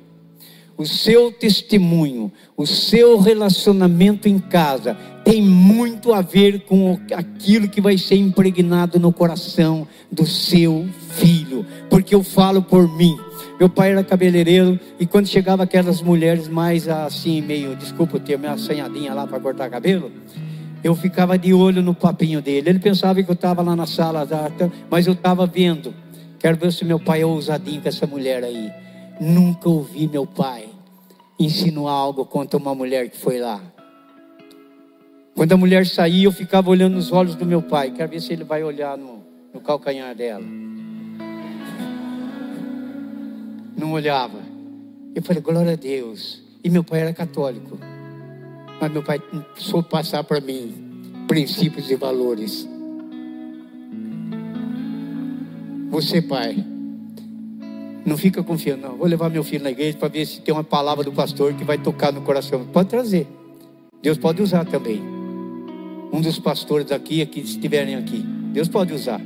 o seu testemunho, o seu relacionamento em casa tem muito a ver com aquilo que vai ser impregnado no coração do seu filho, porque eu falo por mim. Meu pai era cabeleireiro e quando chegava aquelas mulheres mais assim, meio, desculpa o termo, assanhadinha lá para cortar cabelo, eu ficava de olho no papinho dele. Ele pensava que eu estava lá na sala, mas eu estava vendo. Quero ver se meu pai é ousadinho com essa mulher aí. Nunca ouvi meu pai insinuar algo contra uma mulher que foi lá. Quando a mulher saía, eu ficava olhando nos olhos do meu pai. Quero ver se ele vai olhar no, no calcanhar dela. Não olhava. Eu falei, glória a Deus. E meu pai era católico. Mas meu pai soube passar para mim princípios e valores. Você, pai, não fica confiando, não. Vou levar meu filho na igreja para ver se tem uma palavra do pastor que vai tocar no coração. Pode trazer. Deus pode usar também. Um dos pastores aqui, que estiverem aqui. Deus pode usar.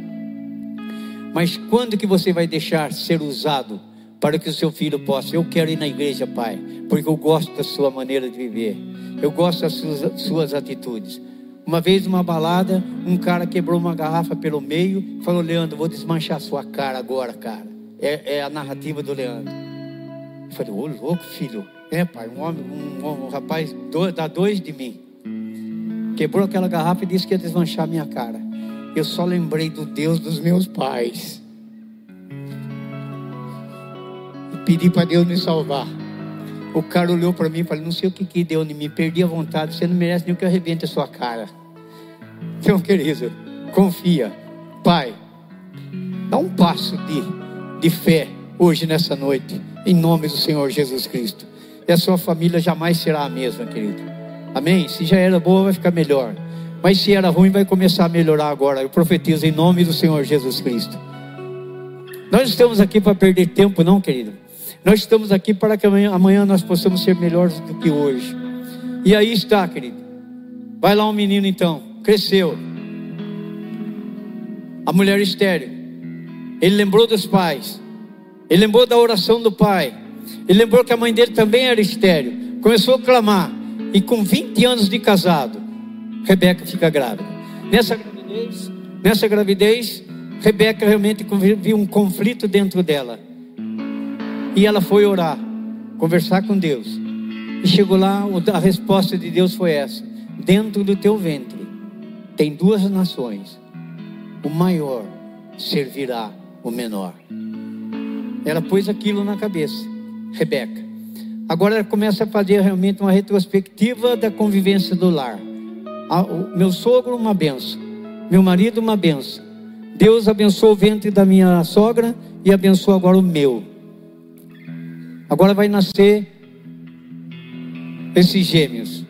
Mas quando que você vai deixar ser usado para que o seu filho possa? Eu quero ir na igreja, pai, porque eu gosto da sua maneira de viver. Eu gosto das suas, suas atitudes. Uma vez numa balada, um cara quebrou uma garrafa pelo meio, falou: Leandro, vou desmanchar sua cara agora, cara. É, é a narrativa do Leandro. Eu falei: Ô louco, filho. É, pai, um homem, um, um rapaz, dois, dá dois de mim. Quebrou aquela garrafa e disse que ia desmanchar minha cara. Eu só lembrei do Deus dos meus pais. E pedi para Deus me salvar. O cara olhou para mim e falou: Não sei o que, que deu em mim, perdi a vontade. Você não merece nem que eu arrebente a sua cara. Então, querido, confia. Pai, dá um passo de, de fé hoje, nessa noite, em nome do Senhor Jesus Cristo. E a sua família jamais será a mesma, querido. Amém? Se já era boa, vai ficar melhor. Mas se era ruim, vai começar a melhorar agora. Eu profetizo em nome do Senhor Jesus Cristo. Nós estamos aqui para perder tempo, não, querido. Nós estamos aqui para que amanhã, amanhã nós possamos ser melhores do que hoje. E aí está, querido. Vai lá um menino então, cresceu. A mulher estéreo. Ele lembrou dos pais. Ele lembrou da oração do pai. Ele lembrou que a mãe dele também era estéreo. Começou a clamar. E com 20 anos de casado, Rebeca fica grávida. Nessa gravidez, nessa gravidez, Rebeca realmente viu um conflito dentro dela. E ela foi orar, conversar com Deus. E chegou lá, a resposta de Deus foi essa: Dentro do teu ventre tem duas nações, o maior servirá o menor. Ela pôs aquilo na cabeça, Rebeca. Agora ela começa a fazer realmente uma retrospectiva da convivência do lar. Meu sogro, uma benção. Meu marido, uma benção. Deus abençoou o ventre da minha sogra e abençoou agora o meu. Agora vai nascer esses gêmeos.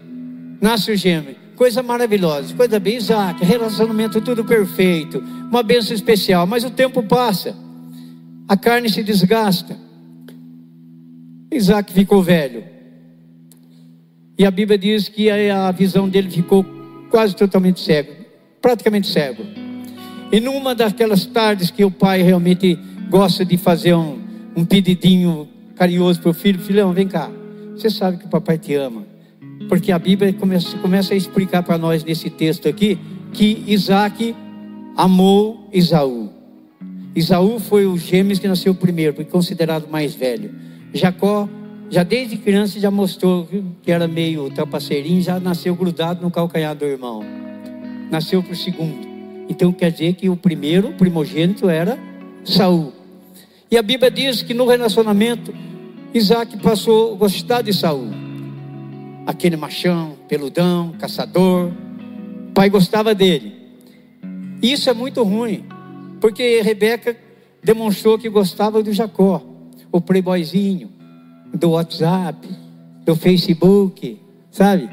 Nasce o gêmeo. Coisa maravilhosa, coisa bem, Isaac, relacionamento tudo perfeito, uma bênção especial, mas o tempo passa, a carne se desgasta. Isaac ficou velho. E a Bíblia diz que a visão dele ficou quase totalmente cego, praticamente cego. E numa daquelas tardes que o pai realmente gosta de fazer um, um pedidinho carinhoso para o filho: Filhão, vem cá. Você sabe que o papai te ama. Porque a Bíblia começa, começa a explicar para nós nesse texto aqui que Isaac amou Isaú. Isaú foi o gêmeos que nasceu primeiro, porque considerado mais velho. Jacó, já desde criança, já mostrou que era meio trapaceirinho, já nasceu grudado no calcanhar do irmão. Nasceu para o segundo. Então quer dizer que o primeiro, o primogênito, era Saul. E a Bíblia diz que no relacionamento Isaac passou a gostar de Saul. Aquele machão, peludão, caçador. O pai gostava dele. Isso é muito ruim, porque Rebeca demonstrou que gostava do Jacó, o playboyzinho, do WhatsApp, do Facebook, sabe?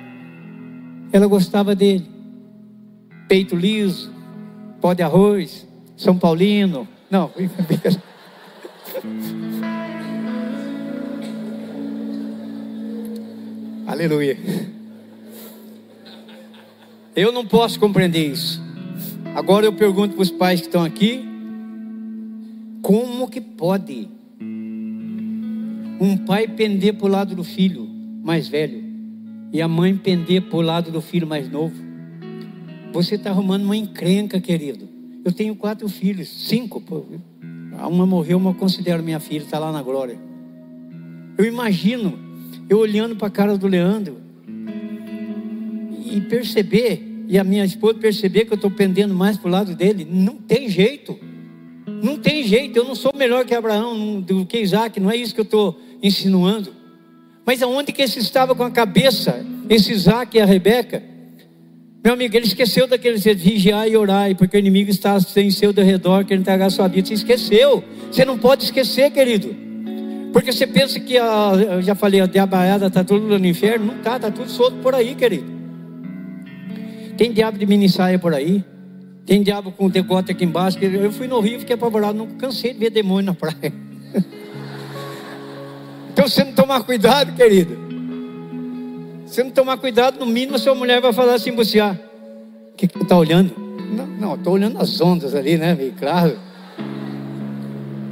Ela gostava dele. Peito liso, pó de arroz, São Paulino. Não, Aleluia. Eu não posso compreender isso. Agora eu pergunto para os pais que estão aqui: como que pode um pai pender para o lado do filho mais velho e a mãe pender para o lado do filho mais novo? Você está arrumando uma encrenca, querido. Eu tenho quatro filhos, cinco. Uma morreu, eu considero minha filha, está lá na glória. Eu imagino eu olhando para a cara do Leandro e perceber e a minha esposa perceber que eu estou pendendo mais para o lado dele, não tem jeito. Não tem jeito, eu não sou melhor que Abraão, do que Isaac, não é isso que eu estou insinuando. Mas aonde que esse estava com a cabeça, esse Isaac e a Rebeca? Meu amigo, ele esqueceu daquele vigiar e orar, porque o inimigo está em seu redor, querendo entregar a sua vida. Você esqueceu. Você não pode esquecer, querido. Porque você pensa que, a, eu já falei, a diabaiada está tudo no inferno. Não está, está tudo solto por aí, querido. Tem diabo de mini saia por aí. Tem diabo com decote aqui embaixo. Eu fui no Rio, fiquei apavorado. Não cansei de ver demônio na praia. então, você não tomar cuidado, querido. Se não tomar cuidado, no mínimo, sua mulher vai falar assim: você, ah, o que, que está olhando? Não, estou olhando as ondas ali, né? Claro.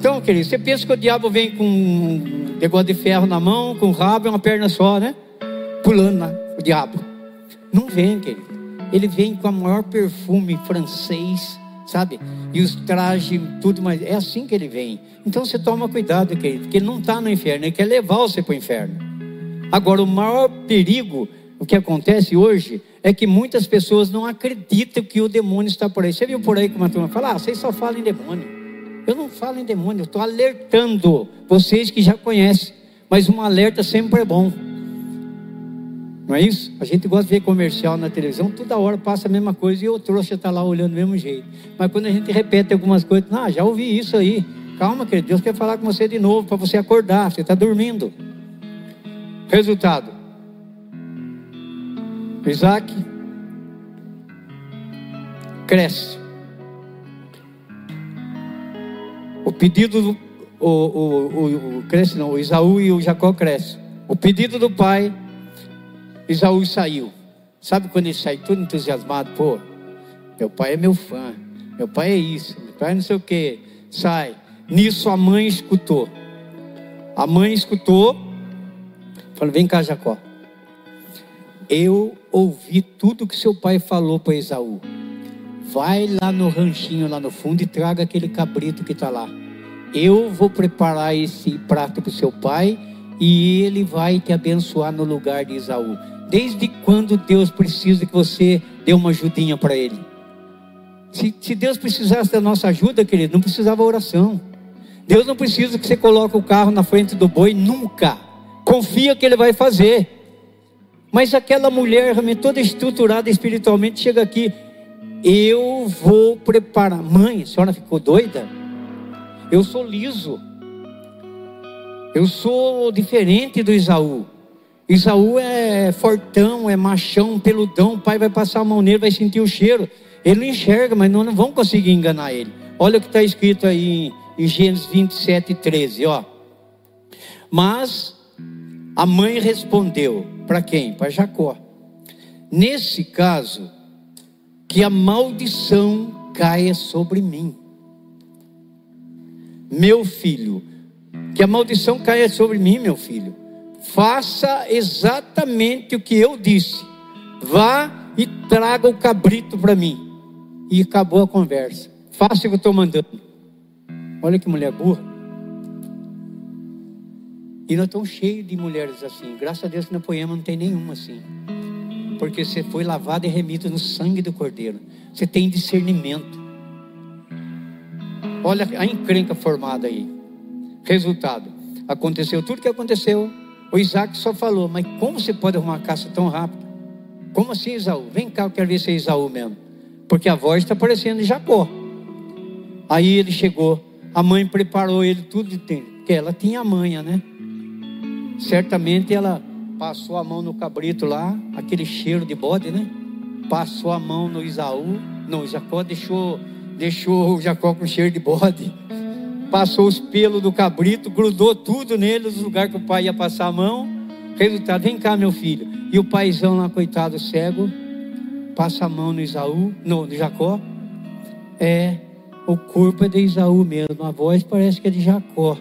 Então, querido, você pensa que o diabo vem com um negócio de ferro na mão, com um rabo e uma perna só, né? Pulando lá, o diabo. Não vem, querido. Ele vem com o maior perfume francês, sabe? E os trajes, tudo mais. É assim que ele vem. Então você toma cuidado, querido, porque ele não está no inferno, ele quer levar você para o inferno. Agora, o maior perigo, o que acontece hoje, é que muitas pessoas não acreditam que o demônio está por aí. Você viu por aí como a turma fala? Ah, vocês só falam em demônio. Eu não falo em demônio, eu estou alertando vocês que já conhecem, mas um alerta sempre é bom. Não é isso? A gente gosta de ver comercial na televisão, toda hora passa a mesma coisa e o trouxa está lá olhando do mesmo jeito. Mas quando a gente repete algumas coisas, ah, já ouvi isso aí. Calma, querido, Deus quer falar com você de novo para você acordar, você está dormindo. Resultado: Isaac cresce. O pedido do o, o, o, o, cresce não, o Isaú e o Jacó crescem. O pedido do pai, Isaú saiu. Sabe quando ele sai todo entusiasmado? Pô, meu pai é meu fã, meu pai é isso, meu pai é não sei o que. Sai. Nisso a mãe escutou. A mãe escutou, falou: Vem cá, Jacó. Eu ouvi tudo que seu pai falou para Esaú. Vai lá no ranchinho, lá no fundo, e traga aquele cabrito que está lá. Eu vou preparar esse prato para o seu pai e ele vai te abençoar no lugar de Isaú. Desde quando Deus precisa que você dê uma ajudinha para ele? Se, se, Deus precisasse da nossa ajuda, querido, não precisava oração. Deus não precisa que você coloque o carro na frente do boi, nunca. Confia que ele vai fazer. Mas aquela mulher, toda estruturada espiritualmente, chega aqui, eu vou preparar. Mãe, a senhora ficou doida? Eu sou liso. Eu sou diferente do Isaú. Isaú é fortão, é machão, peludão. O pai vai passar a mão nele, vai sentir o cheiro. Ele não enxerga, mas não, não vão conseguir enganar ele. Olha o que está escrito aí em Gênesis 27, 13. Ó. Mas a mãe respondeu: para quem? Para Jacó. Nesse caso, que a maldição caia sobre mim. Meu filho, que a maldição caia sobre mim, meu filho. Faça exatamente o que eu disse. Vá e traga o cabrito para mim. E acabou a conversa. Faça o que eu estou mandando. Olha que mulher burra. E nós estamos cheios de mulheres assim. Graças a Deus que no poema não tem nenhuma assim porque você foi lavado e remido no sangue do Cordeiro. Você tem discernimento. Olha a encrenca formada aí. Resultado: aconteceu tudo o que aconteceu. O Isaac só falou, mas como você pode arrumar a caça tão rápido? Como assim, Isaú? Vem cá, eu quero ver se é Isaú mesmo. Porque a voz está parecendo de Jacó. Aí ele chegou, a mãe preparou ele tudo de tempo, porque ela tinha a manha, né? Certamente ela passou a mão no cabrito lá, aquele cheiro de bode, né? Passou a mão no Isaú, não, Jacó deixou, deixou o Jacó com cheiro de bode. Passou os pelos do cabrito, grudou tudo nele, no lugar que o pai ia passar a mão. Resultado, vem cá, meu filho. E o paizão lá, coitado cego, passa a mão no Isaú, no, no Jacó. É, o corpo é de Isaú mesmo, a voz parece que é de Jacó.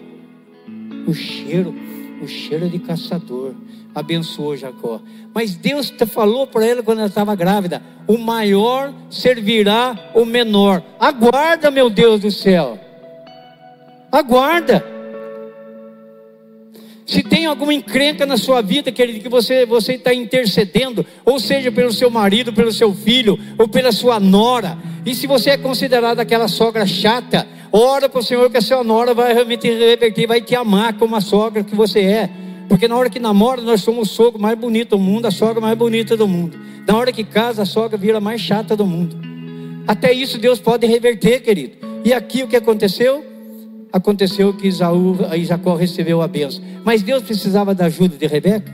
O cheiro, o cheiro é de caçador abençoou Jacó. Mas Deus falou para ela quando ela estava grávida: o maior servirá o menor. Aguarda, meu Deus do céu. Aguarda. Se tem alguma encrenca na sua vida, querido, que você você está intercedendo, ou seja, pelo seu marido, pelo seu filho, ou pela sua nora, e se você é considerado aquela sogra chata, ora para o Senhor que a sua nora vai realmente reverter, vai te amar como a sogra que você é. Porque na hora que namora, nós somos o sogro mais bonito do mundo, a sogra mais bonita do mundo. Na hora que casa, a sogra vira mais chata do mundo. Até isso Deus pode reverter, querido. E aqui o que aconteceu? Aconteceu que Isaú, Jacó recebeu a benção. Mas Deus precisava da ajuda de Rebeca.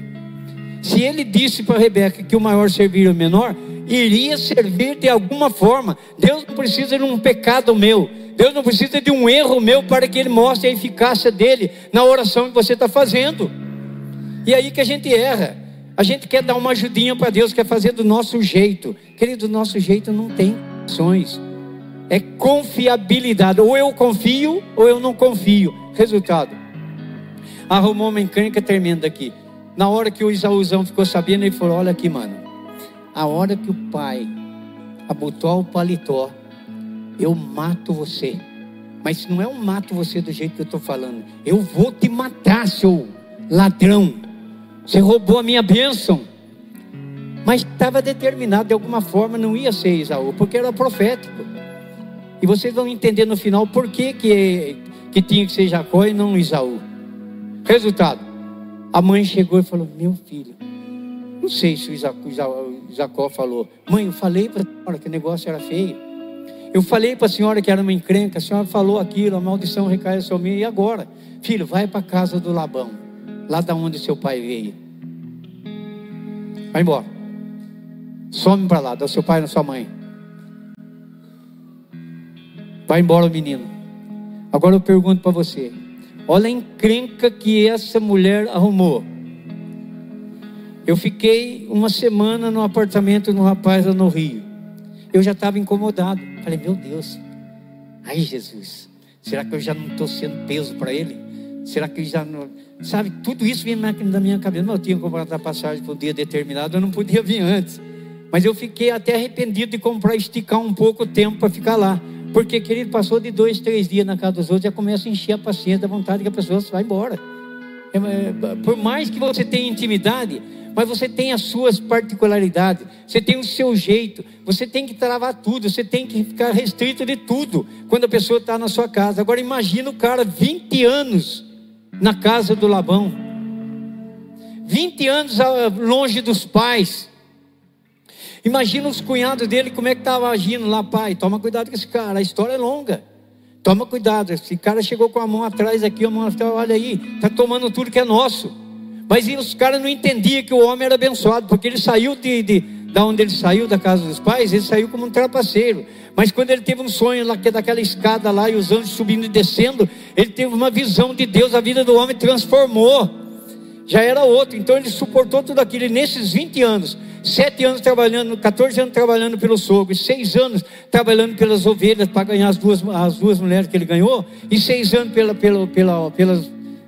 Se ele disse para Rebeca que o maior serviria o menor, iria servir de alguma forma. Deus não precisa de um pecado meu. Deus não precisa de um erro meu para que Ele mostre a eficácia dele na oração que você está fazendo. E aí que a gente erra. A gente quer dar uma ajudinha para Deus, quer fazer do nosso jeito. Querido, do nosso jeito não tem opções. É confiabilidade. Ou eu confio, ou eu não confio. Resultado. Arrumou uma encrenca tremenda aqui. Na hora que o Isaúzão ficou sabendo, ele falou: Olha aqui, mano. A hora que o pai abotou o paletó, eu mato você. Mas não é um mato você do jeito que eu estou falando. Eu vou te matar, seu ladrão. Você roubou a minha bênção. Mas estava determinado de alguma forma, não ia ser Isaú, porque era profético. E vocês vão entender no final por que, que, que tinha que ser Jacó e não Isaú. Resultado: a mãe chegou e falou: Meu filho, não sei se o Jacó falou, mãe, eu falei para a senhora que o negócio era feio. Eu falei para a senhora que era uma encrenca, a senhora falou aquilo, a maldição recai sobre mim, e agora? Filho, vai para a casa do Labão lá da onde seu pai veio. Vai embora. Some para lá, dá seu pai e sua mãe. Vai embora o menino. Agora eu pergunto para você: olha a encrenca que essa mulher arrumou. Eu fiquei uma semana no apartamento no rapaz lá no Rio. Eu já estava incomodado. Falei, meu Deus, ai Jesus, será que eu já não estou sendo peso para ele? Será que já não. Sabe, tudo isso vinha na minha cabeça. Mas eu tinha comprado a passagem para um dia determinado, eu não podia vir antes. Mas eu fiquei até arrependido de comprar, esticar um pouco o tempo para ficar lá. Porque, querido, passou de dois, três dias na casa dos outros, já começa a encher a paciência da vontade que a pessoa vai embora. É, é, por mais que você tenha intimidade, mas você tem as suas particularidades, você tem o seu jeito, você tem que travar tudo, você tem que ficar restrito de tudo quando a pessoa está na sua casa. Agora imagina o cara 20 anos na casa do Labão. 20 anos ah, longe dos pais. Imagina os cunhados dele, como é que estava agindo lá, pai. Toma cuidado com esse cara, a história é longa. Toma cuidado, esse cara chegou com a mão atrás aqui, a mão atrás, olha aí, está tomando tudo que é nosso. Mas os caras não entendiam que o homem era abençoado, porque ele saiu de, de, da onde ele saiu, da casa dos pais, ele saiu como um trapaceiro. Mas quando ele teve um sonho lá, que é daquela escada lá, e os anjos subindo e descendo, ele teve uma visão de Deus, a vida do homem transformou. Já era outro, então ele suportou tudo aquilo. E nesses 20 anos, sete anos trabalhando, 14 anos trabalhando pelo sogro, seis anos trabalhando pelas ovelhas para ganhar as duas, as duas mulheres que ele ganhou, e seis anos pela, pela, pela,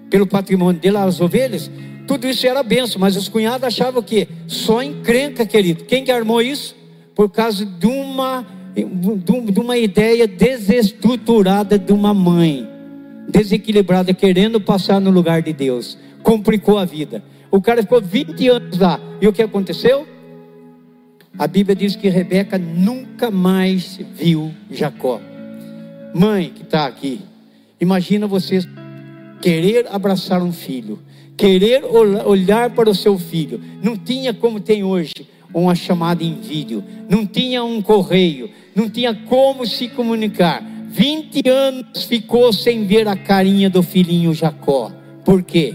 pelo patrimônio dele, as ovelhas, tudo isso era benção, mas os cunhados achavam que só encrenca, querido. Quem que armou isso? Por causa de uma, de uma ideia desestruturada de uma mãe, desequilibrada, querendo passar no lugar de Deus. Complicou a vida. O cara ficou 20 anos lá. E o que aconteceu? A Bíblia diz que Rebeca nunca mais viu Jacó. Mãe que está aqui, imagina você querer abraçar um filho querer olhar para o seu filho. Não tinha como tem hoje uma chamada em vídeo, não tinha um correio, não tinha como se comunicar. 20 anos ficou sem ver a carinha do filhinho Jacó. Por quê?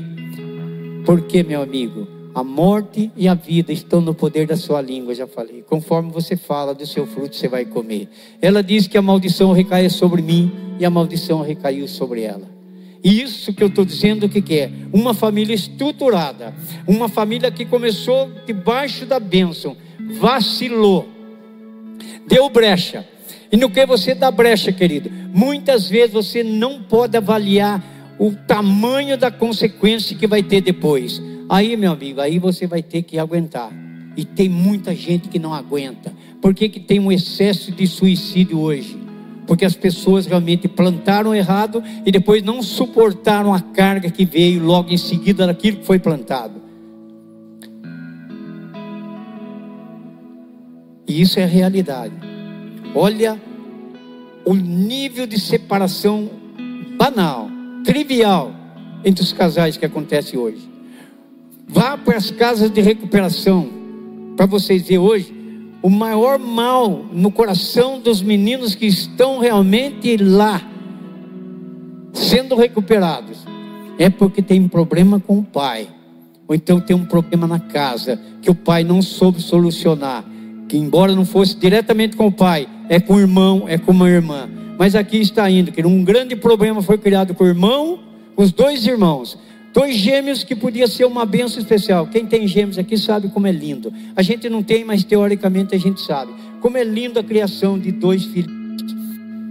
Porque, meu amigo, a morte e a vida estão no poder da sua língua, já falei. Conforme você fala do seu fruto, você vai comer. Ela diz que a maldição recai sobre mim e a maldição recaiu sobre ela. Isso que eu estou dizendo o que, que é? Uma família estruturada, uma família que começou debaixo da bênção, vacilou, deu brecha. E no que você dá brecha, querido? Muitas vezes você não pode avaliar o tamanho da consequência que vai ter depois. Aí, meu amigo, aí você vai ter que aguentar. E tem muita gente que não aguenta. Por que, que tem um excesso de suicídio hoje? Porque as pessoas realmente plantaram errado e depois não suportaram a carga que veio logo em seguida daquilo que foi plantado. E isso é realidade. Olha o nível de separação banal, trivial entre os casais que acontece hoje. Vá para as casas de recuperação para vocês verem hoje o maior mal no coração dos meninos que estão realmente lá sendo recuperados é porque tem problema com o pai, ou então tem um problema na casa que o pai não soube solucionar, que embora não fosse diretamente com o pai, é com o irmão, é com uma irmã. Mas aqui está indo que um grande problema foi criado com o irmão, os dois irmãos. Dois gêmeos que podia ser uma benção especial. Quem tem gêmeos aqui sabe como é lindo. A gente não tem, mas teoricamente a gente sabe. Como é lindo a criação de dois filhos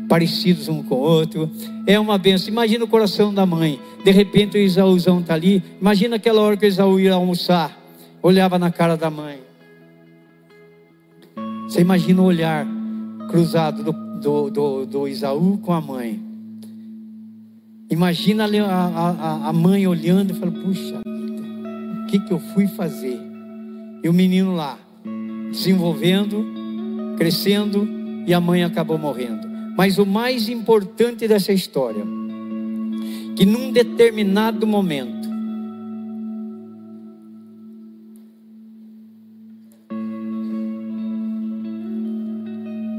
parecidos um com o outro. É uma benção. Imagina o coração da mãe. De repente o Isaúzão está ali. Imagina aquela hora que o Isaú ia almoçar. Olhava na cara da mãe. Você imagina o olhar cruzado do, do, do, do Isaú com a mãe. Imagina a, a, a mãe olhando e falando: Puxa, o que, que eu fui fazer? E o menino lá, se envolvendo, crescendo, e a mãe acabou morrendo. Mas o mais importante dessa história, que num determinado momento,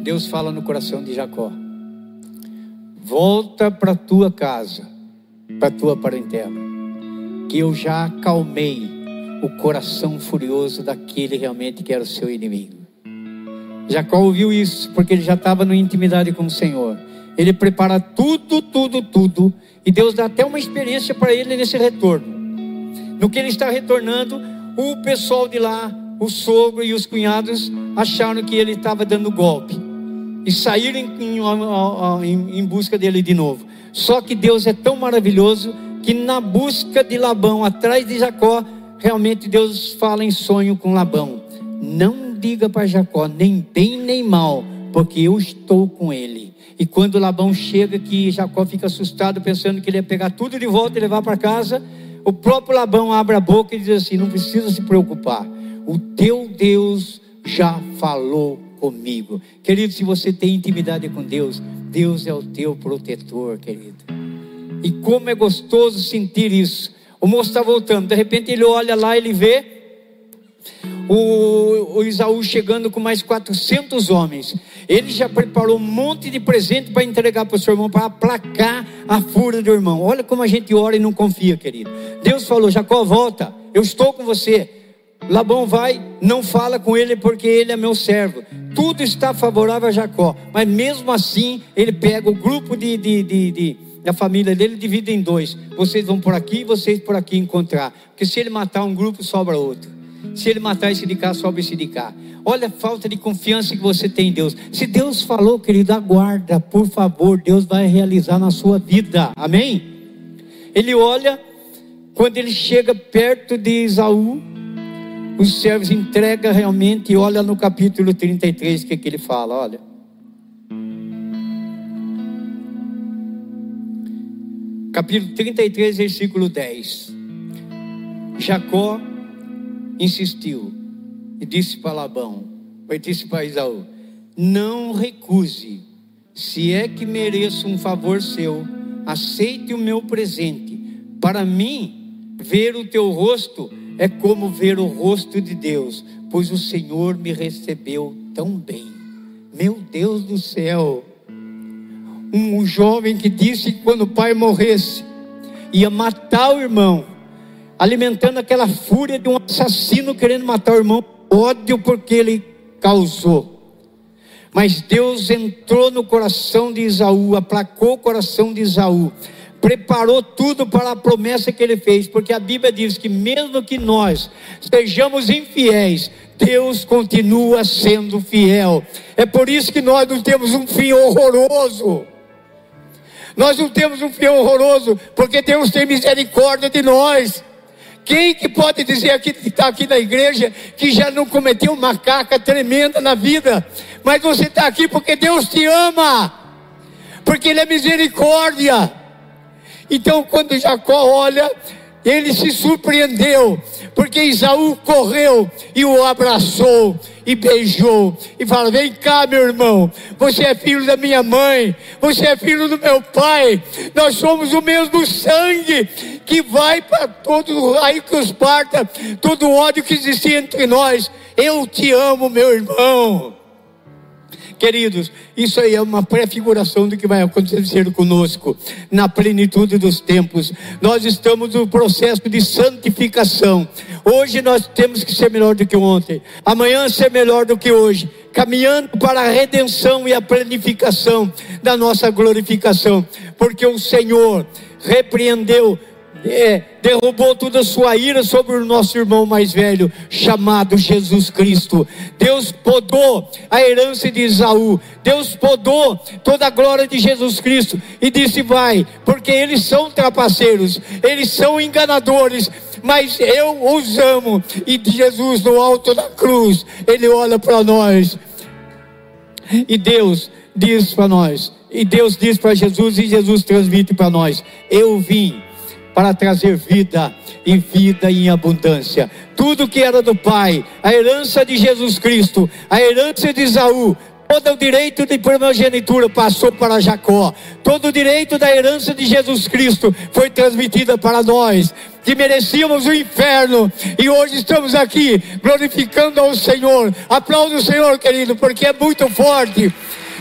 Deus fala no coração de Jacó. Volta para tua casa, para tua parentela, que eu já acalmei o coração furioso daquele realmente que era o seu inimigo. Jacó ouviu isso porque ele já estava na intimidade com o Senhor. Ele prepara tudo, tudo, tudo, e Deus dá até uma experiência para ele nesse retorno. No que ele está retornando, o pessoal de lá, o sogro e os cunhados acharam que ele estava dando golpe e saíram em, em, em, busca dele de novo. Só que Deus é tão maravilhoso que na busca de Labão, atrás de Jacó, realmente Deus fala em sonho com Labão: Não diga para Jacó, nem bem nem mal, porque eu estou com ele. E quando Labão chega, que Jacó fica assustado, pensando que ele ia pegar tudo de volta e levar para casa, o próprio Labão abre a boca e diz assim: Não precisa se preocupar, o teu Deus já falou comigo. Querido, se você tem intimidade com Deus, Deus é o teu protetor, querido. E como é gostoso sentir isso. O moço está voltando, de repente ele olha lá, ele vê o, o Isaú chegando com mais 400 homens. Ele já preparou um monte de presente para entregar para o seu irmão, para aplacar a fúria do irmão. Olha como a gente ora e não confia, querido. Deus falou: Jacó, volta, eu estou com você. Labão vai, não fala com ele porque ele é meu servo. Tudo está favorável a Jacó, mas mesmo assim ele pega o grupo de, de, de, de da família dele divide em dois. Vocês vão por aqui, vocês por aqui encontrar. Porque se ele matar um grupo, sobra outro. Se ele matar esse de cá, sobra esse de cá. Olha a falta de confiança que você tem em Deus. Se Deus falou, querido, aguarda, por favor, Deus vai realizar na sua vida. Amém? Ele olha, quando ele chega perto de Isaú, os servos entrega realmente, e olha no capítulo 33 o que, que ele fala, olha. Capítulo 33, versículo 10. Jacó insistiu e disse para Labão, e disse para Isaú: Não recuse, se é que mereço um favor seu, aceite o meu presente. Para mim, ver o teu rosto é como ver o rosto de Deus, pois o Senhor me recebeu tão bem. Meu Deus do céu. Um jovem que disse que quando o pai morresse, ia matar o irmão, alimentando aquela fúria de um assassino querendo matar o irmão, ódio porque ele causou. Mas Deus entrou no coração de Isaú, aplacou o coração de Isaú preparou tudo para a promessa que ele fez, porque a Bíblia diz que mesmo que nós sejamos infiéis, Deus continua sendo fiel. É por isso que nós não temos um fim horroroso. Nós não temos um fim horroroso, porque Deus tem misericórdia de nós. Quem que pode dizer aqui que está aqui na igreja que já não cometeu uma caca tremenda na vida? Mas você está aqui porque Deus te ama. porque Ele é misericórdia. Então, quando Jacó olha, ele se surpreendeu, porque Isaú correu e o abraçou e beijou e fala: Vem cá, meu irmão, você é filho da minha mãe, você é filho do meu pai, nós somos o mesmo sangue que vai para todo o raio que os parta, todo o ódio que existia entre nós. Eu te amo, meu irmão. Queridos, isso aí é uma prefiguração do que vai acontecer conosco na plenitude dos tempos. Nós estamos no processo de santificação. Hoje nós temos que ser melhor do que ontem, amanhã ser melhor do que hoje, caminhando para a redenção e a planificação da nossa glorificação, porque o Senhor repreendeu é, derrubou toda a sua ira sobre o nosso irmão mais velho, chamado Jesus Cristo. Deus podou a herança de Isaú, Deus podou toda a glória de Jesus Cristo e disse: Vai, porque eles são trapaceiros, eles são enganadores, mas eu os amo. E Jesus, no alto da cruz, ele olha para nós e Deus diz para nós. E Deus diz para Jesus, e Jesus transmite para nós: Eu vim para trazer vida e vida em abundância. Tudo que era do Pai, a herança de Jesus Cristo, a herança de Isaú, todo o direito de primogenitura passou para Jacó, todo o direito da herança de Jesus Cristo foi transmitida para nós, que merecíamos o inferno, e hoje estamos aqui glorificando ao Senhor. Aplauda o Senhor, querido, porque é muito forte.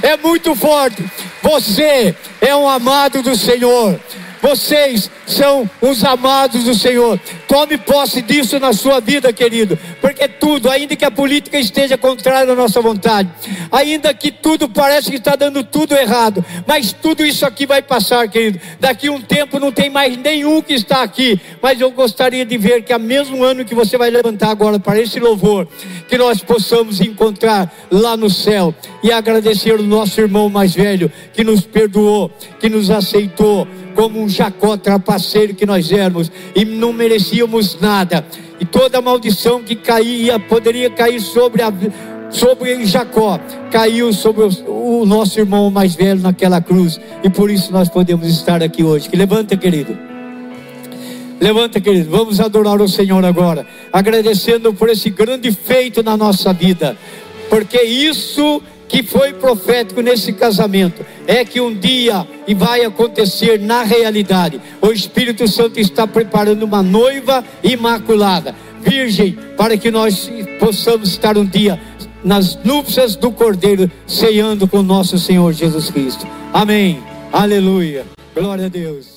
É muito forte. Você é um amado do Senhor. Vocês são os amados do Senhor. Tome posse disso na sua vida, querido. Porque tudo, ainda que a política esteja contrária à nossa vontade, ainda que tudo parece que está dando tudo errado, mas tudo isso aqui vai passar, querido. Daqui um tempo não tem mais nenhum que está aqui. Mas eu gostaria de ver que a mesmo ano que você vai levantar agora para esse louvor, que nós possamos encontrar lá no céu e agradecer o nosso irmão mais velho que nos perdoou, que nos aceitou como um Jacó trapaceiro que nós éramos e não merecíamos nada. E toda maldição que caía, poderia cair sobre a sobre Jacó, caiu sobre o, o nosso irmão mais velho naquela cruz, e por isso nós podemos estar aqui hoje. Que levanta, querido. Levanta, querido. Vamos adorar o Senhor agora, agradecendo por esse grande feito na nossa vida, porque isso que foi profético nesse casamento é que um dia e vai acontecer na realidade. O Espírito Santo está preparando uma noiva imaculada, virgem, para que nós possamos estar um dia nas núpcias do Cordeiro, ceando com nosso Senhor Jesus Cristo. Amém. Aleluia. Glória a Deus.